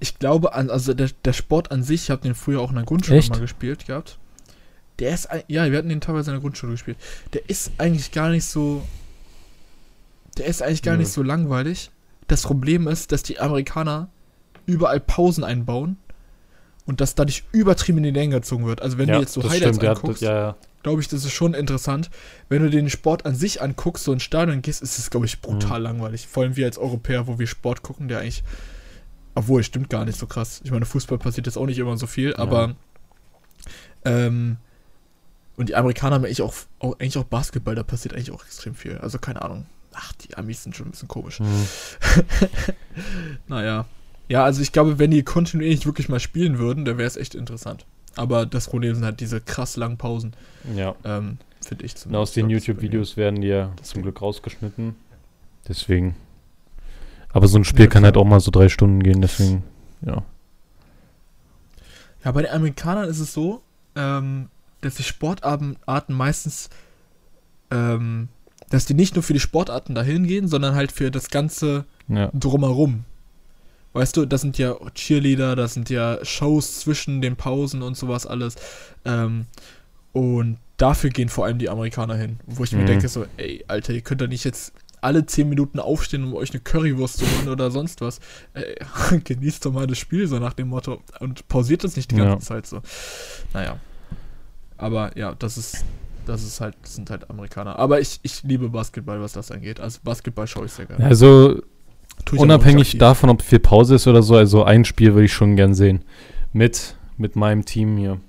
Ich glaube, an, also der, der Sport an sich, ich habe den früher auch in der Grundschule Echt? mal gespielt gehabt. Der ist, ein- ja, wir hatten den teilweise in der Grundschule gespielt. Der ist eigentlich gar nicht so, der ist eigentlich gar Nö. nicht so langweilig. Das Problem ist, dass die Amerikaner überall Pausen einbauen und dass dadurch übertrieben in die Länge gezogen wird. Also wenn ja, du jetzt so Highlights stimmt, anguckst, ja, ja. glaube ich, das ist schon interessant. Wenn du den Sport an sich anguckst, so ins Stadion gehst, ist es, glaube ich, brutal Mhm. langweilig. Vor allem wir als Europäer, wo wir Sport gucken, der eigentlich. Obwohl, stimmt gar nicht so krass. Ich meine, Fußball passiert jetzt auch nicht immer so viel, aber Ähm, und die Amerikaner haben eigentlich auch, auch, eigentlich auch Basketball, da passiert eigentlich auch extrem viel. Also keine Ahnung. Ach, die Amis sind schon ein bisschen komisch. Mhm. Naja. Ja, also ich glaube, wenn die kontinuierlich wirklich mal spielen würden, dann wäre es echt interessant. Aber das Problem sind halt diese krass langen Pausen, Ja. ähm, finde ich Und zumindest. aus den Ja, YouTube-Videos werden die ja zum. Glück rausgeschnitten. Deswegen. Aber so ein Spiel Ja, kann halt auch mal so drei Stunden gehen, deswegen, ja. Ja, bei den Amerikanern ist es so, ähm, dass die Sportarten Arten meistens, ähm, dass die nicht nur für die Sportarten dahin gehen, sondern halt für das ganze Ja. drumherum. Weißt du, das sind ja Cheerleader, das sind ja Shows zwischen den Pausen und sowas alles. Ähm, und dafür gehen vor allem die Amerikaner hin. Wo ich mir Mhm. denke, so, ey, Alter, ihr könnt doch nicht jetzt alle 10 Minuten aufstehen, um euch eine Currywurst zu holen oder sonst was. Ey, genießt doch mal das Spiel, so nach dem Motto. Und pausiert es nicht die ganze Ja. Zeit so. Naja. Aber ja, das ist. Das ist halt, das sind halt Amerikaner. Aber ich, ich liebe Basketball, was das angeht. Also Basketball schaue ich sehr gerne. Also, unabhängig davon, ob viel Pause ist oder so, also ein Spiel würde ich schon gern sehen. Mit, mit meinem Team hier.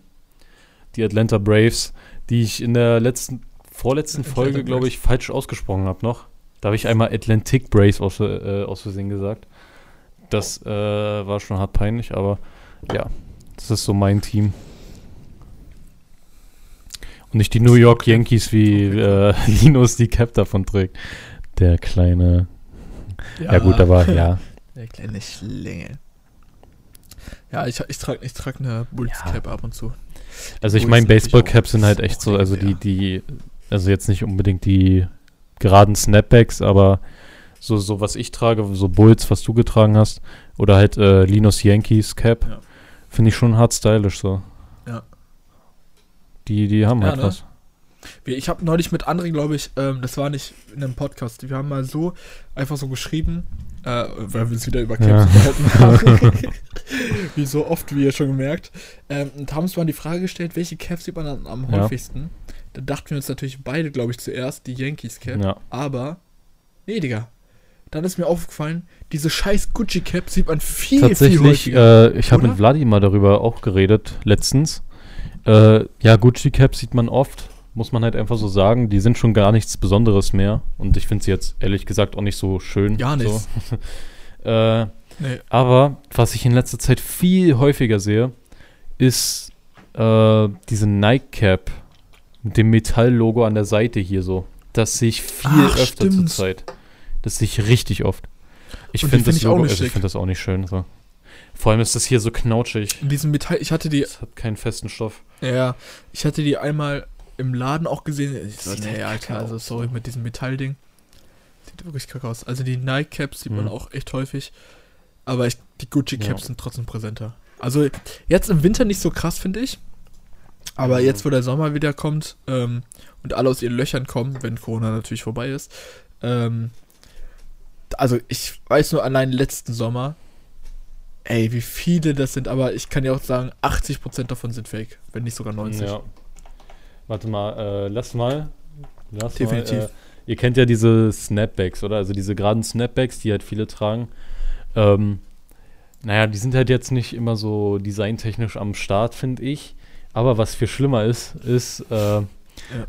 Die Atlanta Braves, die ich in der letzten, vorletzten Atlanta Folge, glaube ich, falsch ausgesprochen habe noch. Da habe ich einmal Atlantic Braves aus, äh, aus Versehen gesagt. Das äh, war schon hart peinlich, aber ja, das ist so mein Team. Und nicht die New York. Yankees, wie äh, Linus die Cap davon trägt. Der kleine. Ja, gut, aber ja. Der kleine Schlingel. Ja, ich, ich trage ich trag eine Bulls-Cap ab und zu. Also ich Bulls meine, Baseball-Caps auch sind halt echt so, also die, die, also jetzt nicht unbedingt die geraden Snapbacks, aber so, so was ich trage, so Bulls, was du getragen hast, oder halt äh, Linus Yankees Cap, Ja. finde ich schon hart stylisch so. Ja. Die, die haben Ja, halt ne? was. Ich habe neulich mit anderen, glaube ich, ähm, das war nicht in einem Podcast, wir haben mal so einfach so geschrieben, äh, weil wir uns wieder über Caps Ja. unterhalten haben. wie so oft, wie ihr schon gemerkt. Ähm, und haben uns mal die Frage gestellt, welche Caps sieht man am, am Ja. häufigsten? Da dachten wir uns natürlich beide, glaube ich, zuerst die Yankees Cap. Ja. Aber, nee, Digga. Dann ist mir aufgefallen, diese scheiß Gucci Cap sieht man viel, viel Tatsächlich, häufiger. äh, ich habe mit Vladi mal darüber auch geredet, letztens. Äh, ja, Gucci Caps sieht man oft, muss man halt einfach so sagen. Die sind schon gar nichts Besonderes mehr. Und ich finde sie jetzt ehrlich gesagt auch nicht so schön. Gar nicht. So. äh, nee. aber was ich in letzter Zeit viel häufiger sehe, ist äh, diese Nike Cap mit dem Metalllogo an der Seite hier so. Das sehe ich viel Ach, öfter zur stimmt. Zeit. Das sehe ich richtig oft. Ich finde das, find Logo- nicht also ich finde das auch nicht schön. So. Vor allem ist das hier so knautschig. In diesem Metall, ich hatte die, Das hat keinen festen Stoff. ja, ich hatte die einmal im Laden auch gesehen. Ich so, nee, halt Alter, also sorry, so. mit diesem Metallding. Sieht wirklich kacke aus. Also die Nike Caps sieht man Mhm. auch echt häufig. Aber ich, die Gucci Caps Ja. sind trotzdem präsenter. Also jetzt im Winter nicht so krass, finde ich. Aber Mhm. jetzt, wo der Sommer wieder kommt ähm, und alle aus ihren Löchern kommen, wenn Corona natürlich vorbei ist. Ähm, also ich weiß nur allein letzten Sommer, ey, wie viele das sind, aber ich kann ja auch sagen, 80% davon sind fake, wenn nicht sogar 90. Ja. Warte mal, äh, lass mal. Lass Definitiv. Mal, äh, ihr kennt ja diese Snapbacks, oder? Also diese geraden Snapbacks, die halt viele tragen. Ähm, naja, die sind halt jetzt nicht immer so designtechnisch am Start, finde ich. Aber was viel schlimmer ist, ist, äh,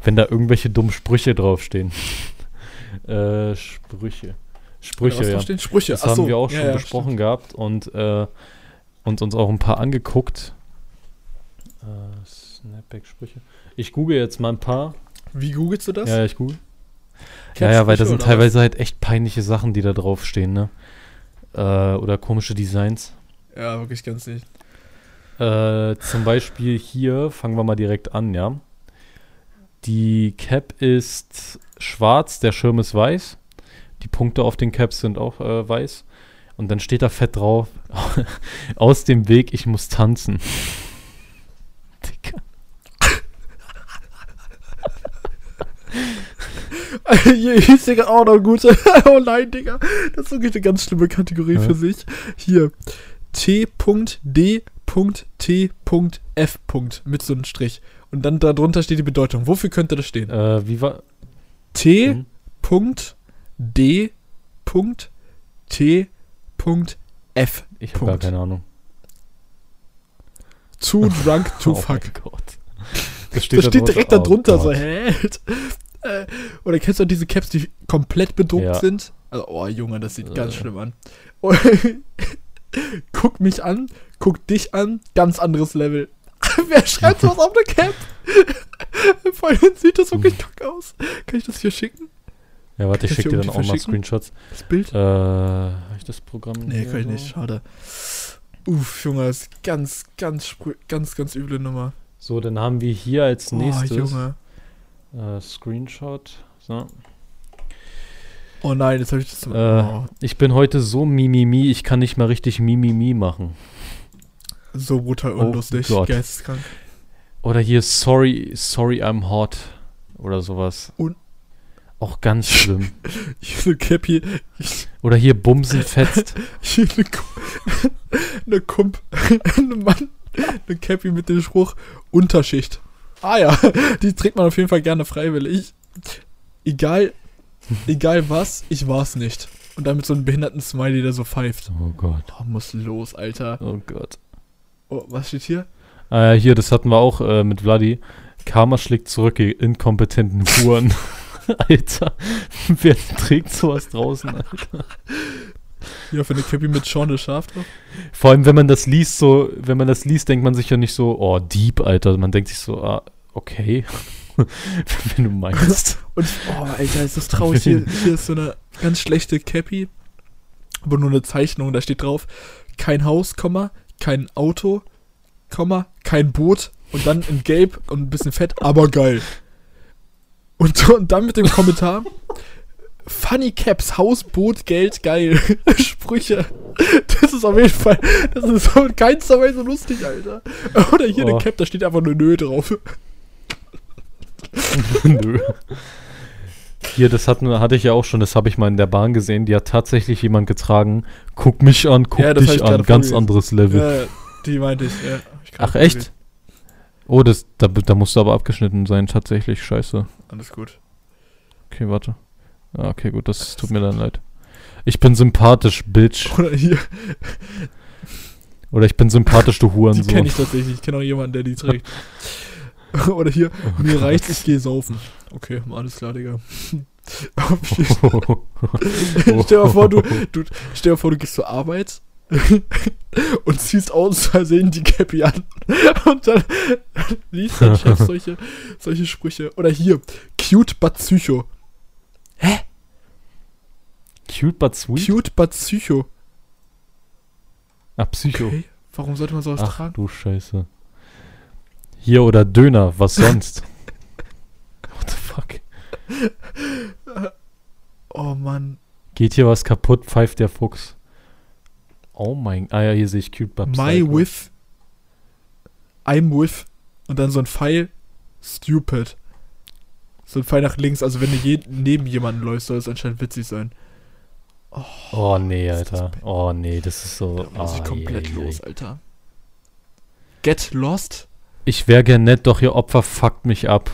wenn da irgendwelche dummen Sprüche draufstehen. äh, Sprüche. Sprüche, was ja. da stehen? Sprüche. Das Ach haben so, wir auch ja, schon ja, besprochen gehabt und, äh, und uns auch ein paar angeguckt. Äh, Snapback-Sprüche. Ich google jetzt mal ein paar. stimmt. Wie googelst du das? Ja, ich google. Caps Ja, ja, weil da sind teilweise halt echt peinliche Sachen, die da draufstehen, ne? Äh, oder komische Designs. was? Ja, wirklich ganz nicht. Äh, zum Beispiel hier, fangen wir mal direkt an, ja. Die Cap ist schwarz, der Schirm ist weiß. Die Punkte auf den Caps sind auch äh, weiß. Und dann steht da fett drauf, aus dem Weg, ich muss tanzen. Digga. Hier ist Digga auch noch gut. oh nein, Digga. Das ist wirklich eine ganz schlimme Kategorie Ja. für sich. Hier. T.D.T.F. mit so einem Strich. Und dann darunter steht die Bedeutung. Wofür könnte das stehen? Äh, wie war. T.D.T.F. Ich habe gar keine Ahnung. Too drunk to oh fuck. mein Gott. Das Da steht, steht direkt da da drunter so, hä? Äh, Oder kennst du auch diese Caps, die komplett bedruckt Ja. sind? Also, oh Junge, das sieht ganz Äh. schlimm an. Guck mich an, guck dich an, ganz anderes Level. Wer schreibt sowas auf eine Cap? Vor allem sieht das wirklich kacke aus. Kann ich das hier schicken? Ja, warte, ich schicke dir dann auch mal? Screenshots. Das Bild? Äh, habe ich das Programm? Nee, kann ich nicht, schade. Uff, Junge, das ist ganz, ganz, ganz, ganz üble Nummer. So, dann haben wir hier als nächstes Oh, äh, Screenshot. So. Oh nein, jetzt habe ich das. Äh, oh, Ich bin heute so mimimi, ich kann nicht mal richtig mimimi machen. So brutal oh unlustig. Gott. Geisteskrank. Oder hier sorry, sorry I'm hot oder sowas. Und- auch ganz schlimm. Hier eine Cappy. Oder hier Bumsen fetzt. Hier eine, Ku- eine Kump. Eine Mann. Eine Cappy mit dem Spruch Unterschicht. Ah ja, die trägt man auf jeden Fall gerne freiwillig. Egal, egal was, ich war's nicht. Und dann mit so einem behinderten Smiley, der so pfeift. Oh Gott. Oh, muss los, Alter. Oh Gott. Oh, was steht hier? Ah, ja, hier, das hatten wir auch äh, mit Vladi. Karma schlägt zurück, ihr inkompetenten Huren. Alter, wer trägt sowas draußen, Alter? Hier auf eine Cappy mit Schorne Schaf drauf. Vor allem, wenn man das liest, so, wenn man das liest, denkt man sich ja nicht so, oh, Dieb, Alter. Man denkt sich so, ah, okay. wenn du meinst. Und, oh, Alter, ist das traurig. Hier, hier ist so eine ganz schlechte Cappy. Aber nur eine Zeichnung. Da steht drauf, kein Haus, Komma, kein Auto, Komma, kein Boot. Und dann in Gelb und ein bisschen fett, aber geil. Und, und dann mit dem Kommentar, Funny Caps, Haus, Boot, Geld, geil. Sprüche. Das ist auf jeden Fall, das ist so in keinster Weise lustig, Alter. Oder hier Oh. eine Cap, da steht einfach nur Nö drauf. Nö. Hier, das hatten, hatte ich ja auch schon, das habe ich mal in der Bahn gesehen. Die hat tatsächlich jemand getragen. Guck mich an, guck Ja, das dich ich an. Ganz vorgelesen. anderes Level. Ja, die meinte ich, ja. Ich Ach, echt? Oh, das, da, da musste aber abgeschnitten sein, tatsächlich. Scheiße. Alles gut. Okay, warte. Ah, okay, gut, das tut mir dann leid. Ich bin sympathisch, Bitch. Oder hier, Oder ich bin sympathisch, du die Hurensohn. kenne ich tatsächlich. Ich kenne auch jemanden, der die trägt. Oder hier, mir reicht, ich gehe saufen. Okay, alles klar, Digga. stell dir vor, du, du, stell dir vor, du gehst zur Arbeit und ziehst aus Versehen die Cappy an. Und dann liest dein Chef solche, solche Sprüche. Oder hier, cute but psycho. Cute but sweet? Cute but psycho. Ah, Psycho. Okay, warum sollte man sowas Ach tragen? du Scheiße. Hier oder Döner, was sonst? Fuck? Oh Mann. Geht hier was kaputt, pfeift der Fuchs. Oh mein... Ah ja, hier sehe ich Cute but My Psycho. with. I'm with. Und dann so ein Pfeil. Stupid. So ein Pfeil nach links. Also wenn du je, neben jemanden läufst, soll es anscheinend witzig sein. Oh nee, ist das Alter. Oh nee, das ist so... Da muss ich ah, komplett je, je, je. los, Alter. Get lost? Ich wäre gern nett, doch ihr Opfer fuckt mich ab.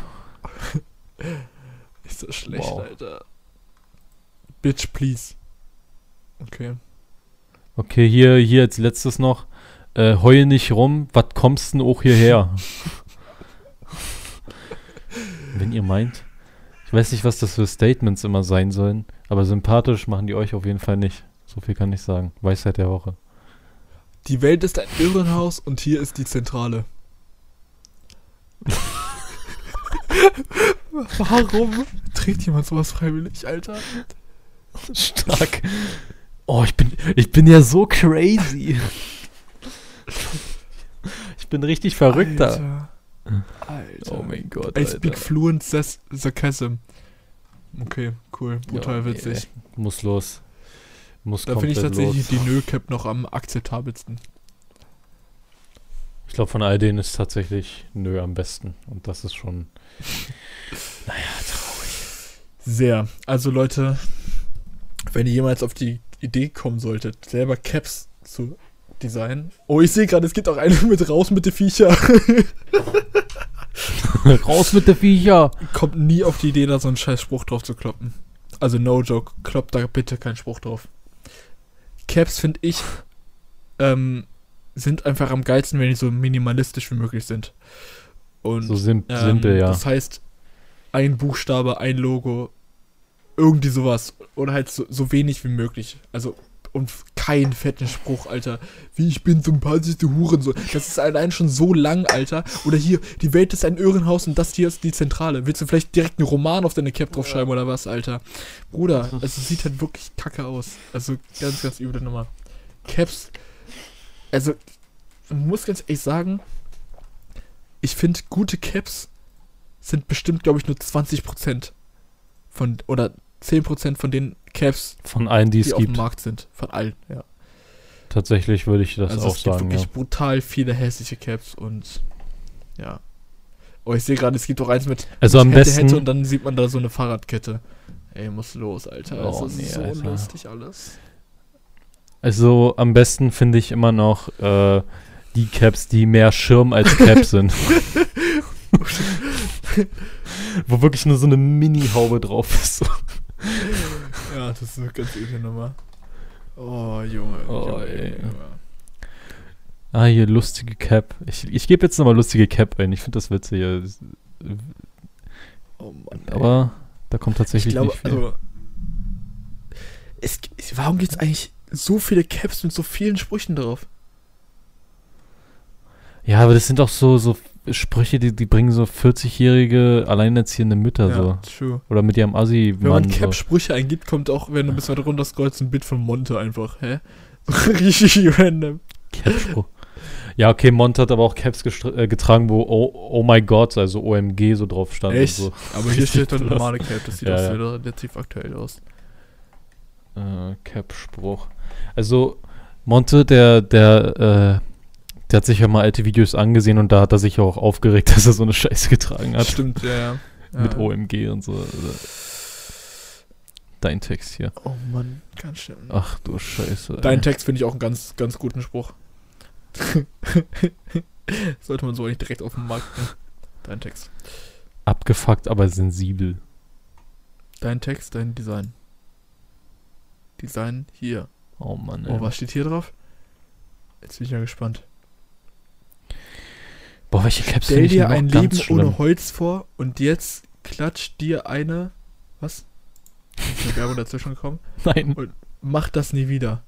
Ist so schlecht, Wow. Alter. Bitch, please. Okay. Okay, hier, hier als letztes noch. Äh, heul nicht rum, was kommst denn auch hierher? Wenn ihr meint. Ich weiß nicht, was das für Statements immer sein sollen, aber sympathisch machen die euch auf jeden Fall nicht. So viel kann ich sagen. Weisheit der Woche. Die Welt ist ein Irrenhaus und hier ist die Zentrale. Warum trägt jemand sowas freiwillig, Alter? Stark. Oh, ich bin, ich bin ja so crazy. Ich bin richtig verrückter. Alter. Alter. Oh mein Gott. I Alter. speak fluent sarcasm. Okay, cool. Brutal Ja, witzig. nee, Muss los. Muss Da finde ich tatsächlich los. die Nö-Cap noch am akzeptabelsten. Ich glaube, von all denen ist tatsächlich Nö am besten. Und das ist schon. Naja, traurig. Sehr. Also Leute, wenn ihr jemals auf die Idee kommen solltet, selber Caps zu designen. Oh, ich sehe gerade, es gibt auch eine mit raus mit den Viecher. Raus mit der Viecher! Kommt nie auf die Idee, da so einen scheiß Spruch drauf zu kloppen. Also no joke, kloppt da bitte keinen Spruch drauf. Caps finde ich ähm, sind einfach am geilsten, wenn die so minimalistisch wie möglich sind. Und So sim ähm, simpel, ja. Das heißt, ein Buchstabe, ein Logo, irgendwie sowas. Oder halt so, so wenig wie möglich. Also, und kein fetten Spruch, Alter. Wie ich bin sympathischste Hurensohn. Das ist allein schon so lang, Alter. Oder hier, die Welt ist ein Irrenhaus und das hier ist die Zentrale. Willst du vielleicht direkt einen Roman auf deine Cap draufschreiben oder was, Alter? Bruder, also es sieht halt wirklich kacke aus. Also ganz, ganz üble Nummer. Caps, also, man muss ganz ehrlich sagen, ich finde, gute Caps sind bestimmt, glaube ich, nur 20% von, oder 10% von den Caps, Von allen, die die, es auf dem gibt. Markt sind. Von allen, ja. Tatsächlich würde ich das also auch es gibt sagen, wirklich ja. brutal viele hässliche Caps und ja. Oh, ich sehe gerade, es gibt auch eins mit Also am hätte, besten, hätte und dann sieht man da so eine Fahrradkette. Ey, muss los, Alter. Oh, es ist nee, so Alter. lustig alles. also am besten finde ich immer noch äh, die Caps, die mehr Schirm als Cap sind. Wo wirklich nur so eine Mini-Haube drauf ist. Ja, das ist eine ganz üble Nummer. Oh, Junge. Oh, Junge, ey. Junge. Ah, hier lustige Cap. Ich, ich gebe jetzt nochmal lustige Cap ein. Ich finde das witzig. Oh Mann. ey. Aber da kommt ich tatsächlich glaube, nicht viel. also. Es- warum gibt es eigentlich so viele Caps mit so vielen Sprüchen drauf? Ja, aber das sind auch so, so Sprüche, die, die bringen so 40-jährige alleinerziehende Mütter so. true. Oder mit ihrem assi Wenn man mann so. Cap-Sprüche eingibt, kommt auch, wenn du ein bisschen weiter runter scrollst, ein Bild von Monte einfach. Hä? Richtig random. Cap-Spruch. Ja, okay, Mont hat aber auch Caps äh, getragen, wo oh, oh my God, also OMG so drauf stand. Echt? Und Aber hier steht dann normale Cap, das sieht Ja, auch ja. relativ aktuell aus. so. Äh, Cap-Spruch. Also, Monte, der, der, äh, der hat sich ja mal alte Videos angesehen und da hat er sich auch aufgeregt, dass er so eine Scheiße getragen hat. Stimmt, ja, ja. Mit ja. OMG und so. Also, Dein Text hier. Oh Mann, ganz schlimm. Ach du Scheiße. Dein ey. Text finde ich auch einen ganz, ganz guten Spruch. Sollte man so nicht direkt auf den Markt nehmen. Dein Text. Abgefuckt, aber sensibel. Dein Text, dein Design. Design hier. Oh Mann, Oh, ey. was steht hier drauf? Jetzt bin ich ja gespannt. Boah, welche Caps Stell dir ein ganz Leben schlimm. ohne Holz vor und jetzt klatscht dir eine. Was? Ist eine Werbung dazwischen gekommen? Nein. Mach das nie wieder.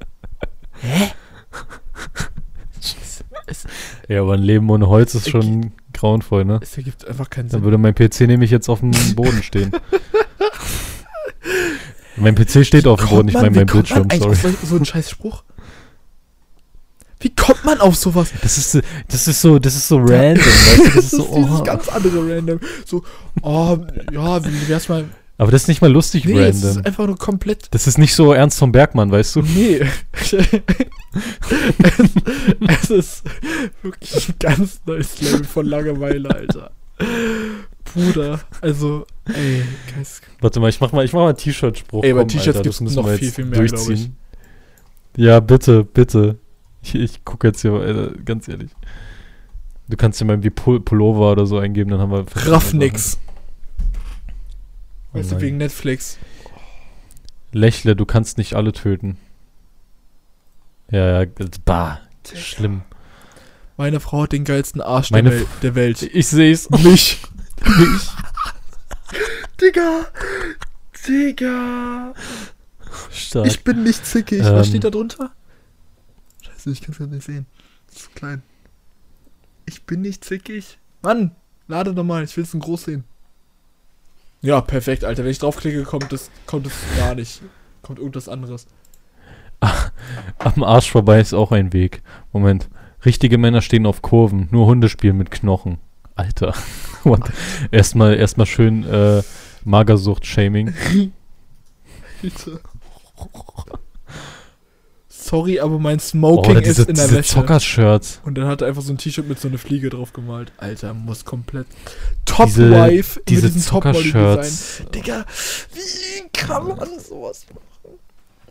Ja, aber ein Leben ohne Holz ist Ich- schon grauenvoll, ne? Es ergibt einfach keinen Dann Sinn. würde mein PC nämlich jetzt auf dem Boden stehen. mein PC steht auf dem Boden, ich meine mein Bildschirm, eigentlich sorry. so, so einen scheiß Spruch? Wie kommt man auf sowas? Das ist, so- das ist so, das ist so random, weißt du? Das ist so, dieses oh. ganz andere Random. So, oh, ja, wie wär's mal. Aber das ist nicht mal lustig Nee, random. ist einfach nur komplett. Das ist nicht so Ernst von Bergmann, weißt du? Nee. es, es ist wirklich ein ganz neues Level von Langeweile, Alter. Bruder, also, ey, Geist. Warte mal, ich mach mal, ich mach mal einen T-Shirt-Spruch. Ey, bei T-Shirts gibt's das noch viel, viel mehr, glaub ich. Ja, bitte, bitte. Ich, ich gucke jetzt hier, Alter, ganz ehrlich. Du kannst dir mal irgendwie Pul Pullover oder so eingeben, dann haben wir. Raff nix. Oh Weißt du, nein. wegen Netflix. Lächle, du kannst nicht alle töten. Ja, ja, das- bah, schlimm. Meine Frau hat den geilsten Arsch der, Wel der Welt. Ich seh's. Mich. Mich. Digga. Digga. Stark. Ich bin nicht zickig. Ähm. Was steht da drunter? Ich kann es nicht sehen. Das ist zu klein. Ich bin nicht zickig. Mann, lade doch mal. Ich will es in groß sehen. Ja, perfekt, Alter. Wenn ich draufklicke, kommt es, kommt es gar nicht. Kommt irgendwas anderes. Am Arsch vorbei ist auch ein Weg. Moment. Richtige Männer stehen auf Kurven, nur Hunde spielen mit Knochen. Alter. Erstmal, erstmal schön äh, Magersucht-Shaming. Bitte. Sorry, aber mein Oh, Smoking oder diese, ist in der diese Wäsche. Zocker-Shirts. Und dann hat er einfach so ein T-Shirt mit so einer Fliege drauf gemalt. Alter, muss komplett. Top Diese, Wife mit diese diesem Topmodel-Design. Zocker-Shirts. Digga, wie kann man sowas machen?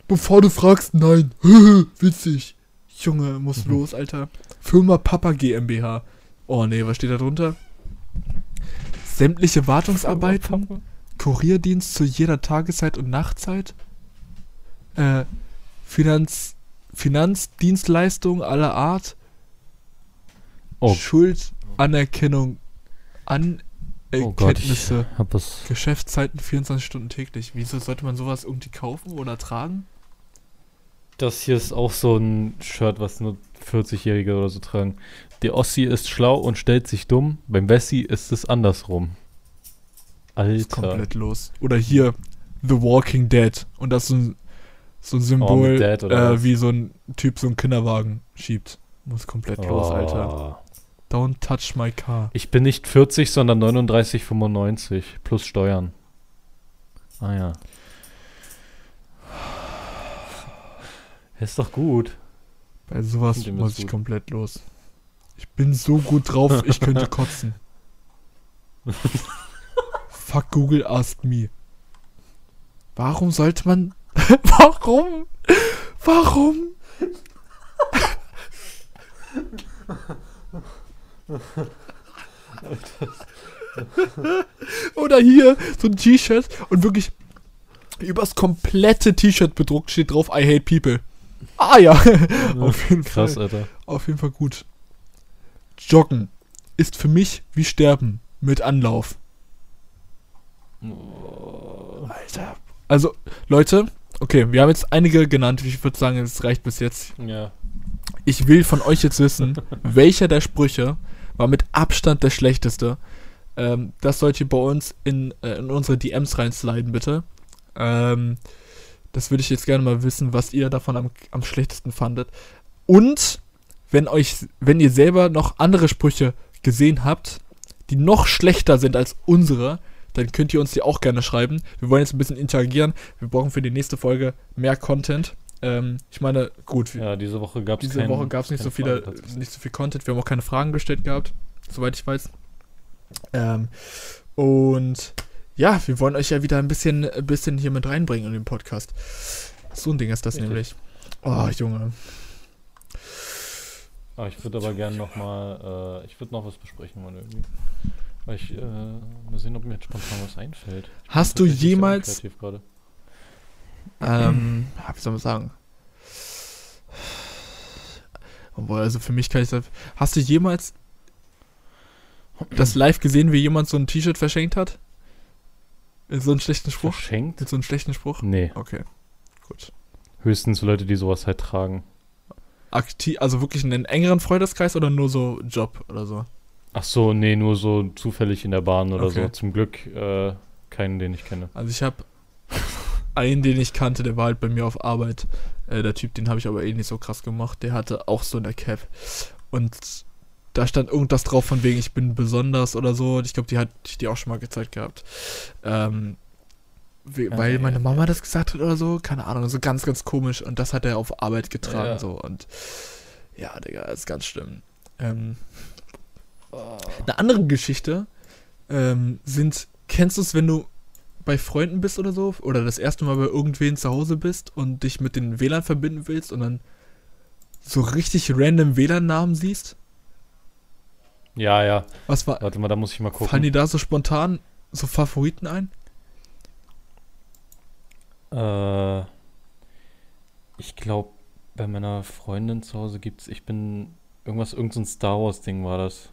Bevor du fragst, nein. Witzig. Junge, muss Mhm. los, Alter. Firma Papa GmbH. Oh nee, was steht da drunter? Sämtliche Wartungsarbeiten, Kurierdienst zu jeder Tageszeit und Nachtzeit, äh, Finanz, Finanzdienstleistungen aller Art, Oh. Schuldanerkennung, Oh Gott, ich Anerkenntnisse, hab das. Geschäftszeiten 24 Stunden täglich. Wieso sollte man sowas irgendwie kaufen oder tragen? Das hier ist auch so ein Shirt, was nur 40-Jährige oder so tragen. Der Ossi ist schlau und stellt sich dumm. Beim Wessi ist es andersrum. Alter. komplett los. Oder hier, The Walking Dead. Und das ist so ein, so ein Oh, Symbol, oder äh, wie so ein Typ so einen Kinderwagen schiebt. Muss komplett los, Alter. Oh. Don't touch my car. Ich bin nicht 40, sondern 39,95 plus Steuern. Ah ja. Ist doch gut. Bei sowas muss ich gut. komplett los. Ich bin so gut drauf, ich könnte kotzen. Fuck Google asked me. Warum sollte man. Warum? Warum? Oder hier so ein T-Shirt und wirklich übers komplette T-Shirt bedruckt steht drauf I hate people. Ah ja, auf jeden Krass, Fall. Alter. Auf jeden Fall gut. Joggen ist für mich wie Sterben mit Anlauf. Alter. Also, Leute, okay, wir haben jetzt einige genannt. Ich würde sagen, es reicht bis jetzt. Ja. Ich will von euch jetzt wissen, welcher der Sprüche war mit Abstand der schlechteste. Ähm, das sollt ihr bei uns in, äh, in unsere DMs reinsliden, bitte. Ähm, das würde ich jetzt gerne mal wissen, was ihr davon am, am schlechtesten fandet. Und wenn euch, wenn ihr selber noch andere Sprüche gesehen habt, die noch schlechter sind als unsere, dann könnt ihr uns die auch gerne schreiben. Wir wollen jetzt ein bisschen interagieren. Wir brauchen für die nächste Folge mehr Content. Ähm, ich meine, gut, Ja, diese Woche gab es diese Woche gab es nicht so viele, nicht so viel Content. Wir haben auch keine Fragen gestellt gehabt, soweit ich weiß. Ähm, und ja, wir wollen euch ja wieder ein bisschen, ein bisschen hier mit reinbringen in den Podcast. So ein Ding ist das Richtig. nämlich. Oh, Junge. Ah, ich würde aber gerne nochmal, äh, ich würde noch was besprechen wollen irgendwie. Ich, äh, mal sehen, ob mir jetzt spontan was einfällt. Hast du jemals, ähm, wie soll man sagen? Obwohl, also für mich kann ich das. Hast du jemals das live gesehen, wie jemand so ein T-Shirt verschenkt hat? So einen schlechten Spruch? Verschenkt? Mit so einem schlechten Spruch? Nee, Okay, gut. höchstens Leute, die sowas halt tragen. Aktiv, also wirklich einen engeren Freundeskreis oder nur so Job oder so? Ach so, nee, nur so zufällig in der Bahn oder Okay. so. Zum Glück äh, keinen, den ich kenne. Also ich habe einen, den ich kannte, der war halt bei mir auf Arbeit. Äh, der Typ, den habe ich aber eh nicht so krass gemacht. Der hatte auch so eine Cap. Und da stand irgendwas drauf von wegen, ich bin besonders oder so. Und ich glaube, die hat ich dir auch schon mal gezeigt gehabt. Ähm, we- Ja, weil ja, meine ja. Mama das gesagt hat oder so. Keine Ahnung, so ganz, ganz komisch. Und das hat er auf Arbeit getragen. Ja. So. Und ja, Digga, ist ganz schlimm. Ähm, Eine andere Geschichte ähm, sind, kennst du es, wenn du bei Freunden bist oder so, oder das erste Mal bei irgendwen zu Hause bist und dich mit den WLAN verbinden willst und dann so richtig random WLAN-Namen siehst? Ja, ja. Was war, Warte mal, da muss ich mal gucken. fallen dir da so spontan so Favoriten ein? Äh, ich glaube, bei meiner Freundin zu Hause gibt's, ich bin, irgendwas, irgendein Star Wars Ding war das.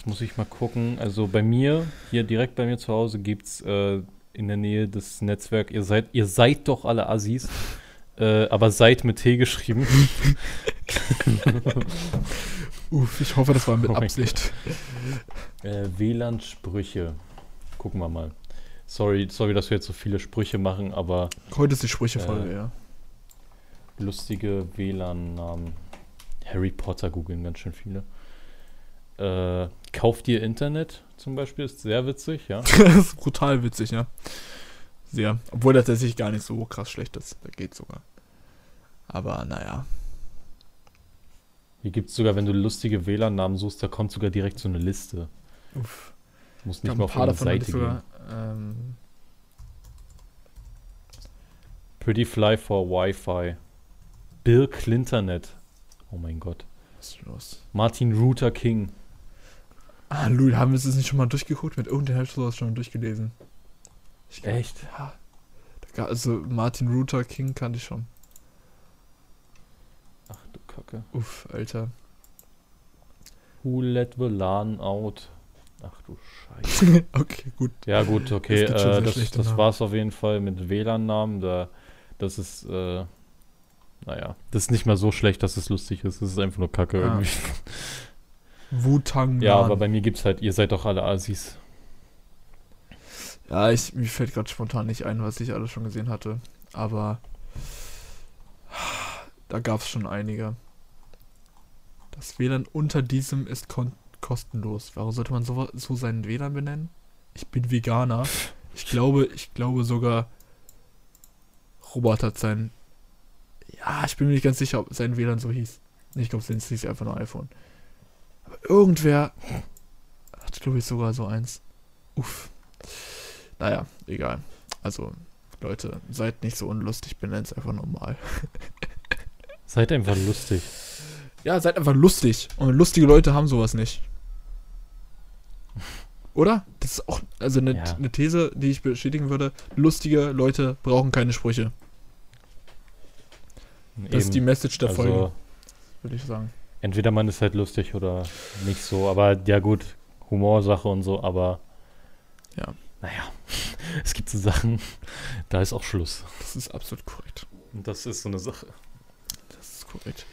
Jetzt muss ich mal gucken. Also bei mir, hier direkt bei mir zu Hause gibt's äh, in der Nähe des Netzwerks, ihr seid, ihr seid doch alle Assis, äh, aber seid mit T geschrieben. Uff, ich hoffe, das war mit Oh Absicht. Äh, WLAN-Sprüche. Gucken wir mal. Sorry, sorry, dass wir jetzt so viele Sprüche machen, aber Heute ist die Sprüchefolge, Äh, ja. lustige WLAN-Namen. Harry Potter googeln ganz schön viele. Äh, kauft ihr Internet zum Beispiel, ist sehr witzig, ja. das ist brutal witzig, ja. Sehr. Obwohl das tatsächlich gar nicht so krass schlecht ist. Da geht sogar. Aber naja. Hier gibt es sogar, wenn du lustige WLAN-Namen suchst, da kommt sogar direkt so eine Liste. Uff. Muss Ich nicht mal auf eine Seite gehen. sogar. Ähm, Pretty Fly for Wi-Fi. Bill Clintonet. Oh mein Gott. was ist los? Martin Luther King. Ah, Lul, haben wir es nicht schon mal durchgeguckt? Mit irgendeinem habe ich sowas schon mal durchgelesen. Ich glaub, Echt? Ja. Also Martin Luther King kannte ich schon. Ach du Kacke. Uff, Alter. Who let the LAN out? Ach du Scheiße. okay, gut. Ja, gut, okay. Äh, das schlechte das Namen. war es auf jeden Fall mit WLAN-Namen. Da, das ist, äh, naja, das ist nicht mal so schlecht, dass es lustig ist. Es ist einfach nur Kacke Ah. irgendwie. Wu-Tang Ja, aber bei mir gibt's halt, ihr seid doch alle Asis. Ja, ich, mir fällt gerade spontan nicht ein, was ich alles schon gesehen hatte. Aber da gab es schon einige. Das WLAN unter diesem ist kon kostenlos. Warum sollte man so, so seinen WLAN benennen? Ich bin Veganer. Ich glaube, ich glaube sogar, Robert hat sein. Ja, ich bin mir nicht ganz sicher, ob sein WLAN so hieß. Ich glaube, es hieß einfach nur iPhone. Irgendwer hat, glaube ich, sogar so eins. Uff. Naja, egal. Also, Leute, seid nicht so unlustig, benennt es einfach normal. Seid einfach lustig. Ja, seid einfach lustig. Und lustige Leute haben sowas nicht. Oder? Das ist auch also eine, Ja. eine These, die ich bestätigen würde. Lustige Leute brauchen keine Sprüche. Das ist die Eben. Message der Folge, also, würde ich sagen. Entweder man ist halt lustig oder nicht so. Aber ja, gut, Humorsache und so, aber. Ja. Naja, es gibt so Sachen, da ist auch Schluss. Das ist absolut korrekt. Und das ist so eine Sache. Das ist korrekt.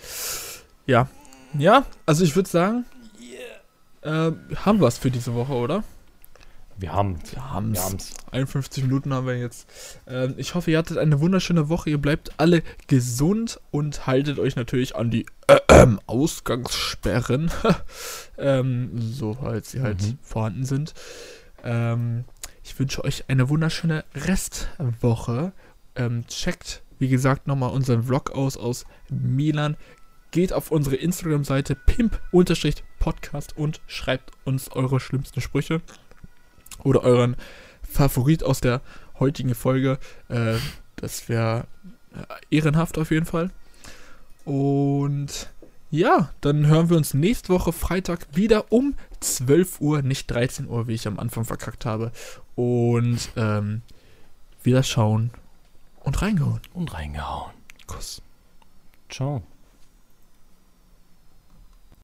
Ja. Ja, also ich würde sagen, äh, haben wir es für diese Woche, oder? Wir haben Wir haben wir haben's. 51 Minuten haben wir jetzt. Ähm, ich hoffe, ihr hattet eine wunderschöne Woche. Ihr bleibt alle gesund und haltet euch natürlich an die ähm, Ausgangssperren, ähm, soweit sie halt Mhm. vorhanden sind. Ähm, ich wünsche euch eine wunderschöne Restwoche. Ähm, checkt, wie gesagt, nochmal unseren Vlog aus aus Milan. Geht auf unsere Instagram-Seite pimp-podcast und schreibt uns eure schlimmsten Sprüche oder euren Favorit aus der heutigen Folge. Äh, das wäre äh, ehrenhaft auf jeden Fall. Und ja, dann hören wir uns nächste Woche Freitag wieder um 12 Uhr, nicht 13 Uhr, wie ich am Anfang verkackt habe. Und ähm, wieder schauen und reingehauen. Und reingehauen. Kuss. Ciao.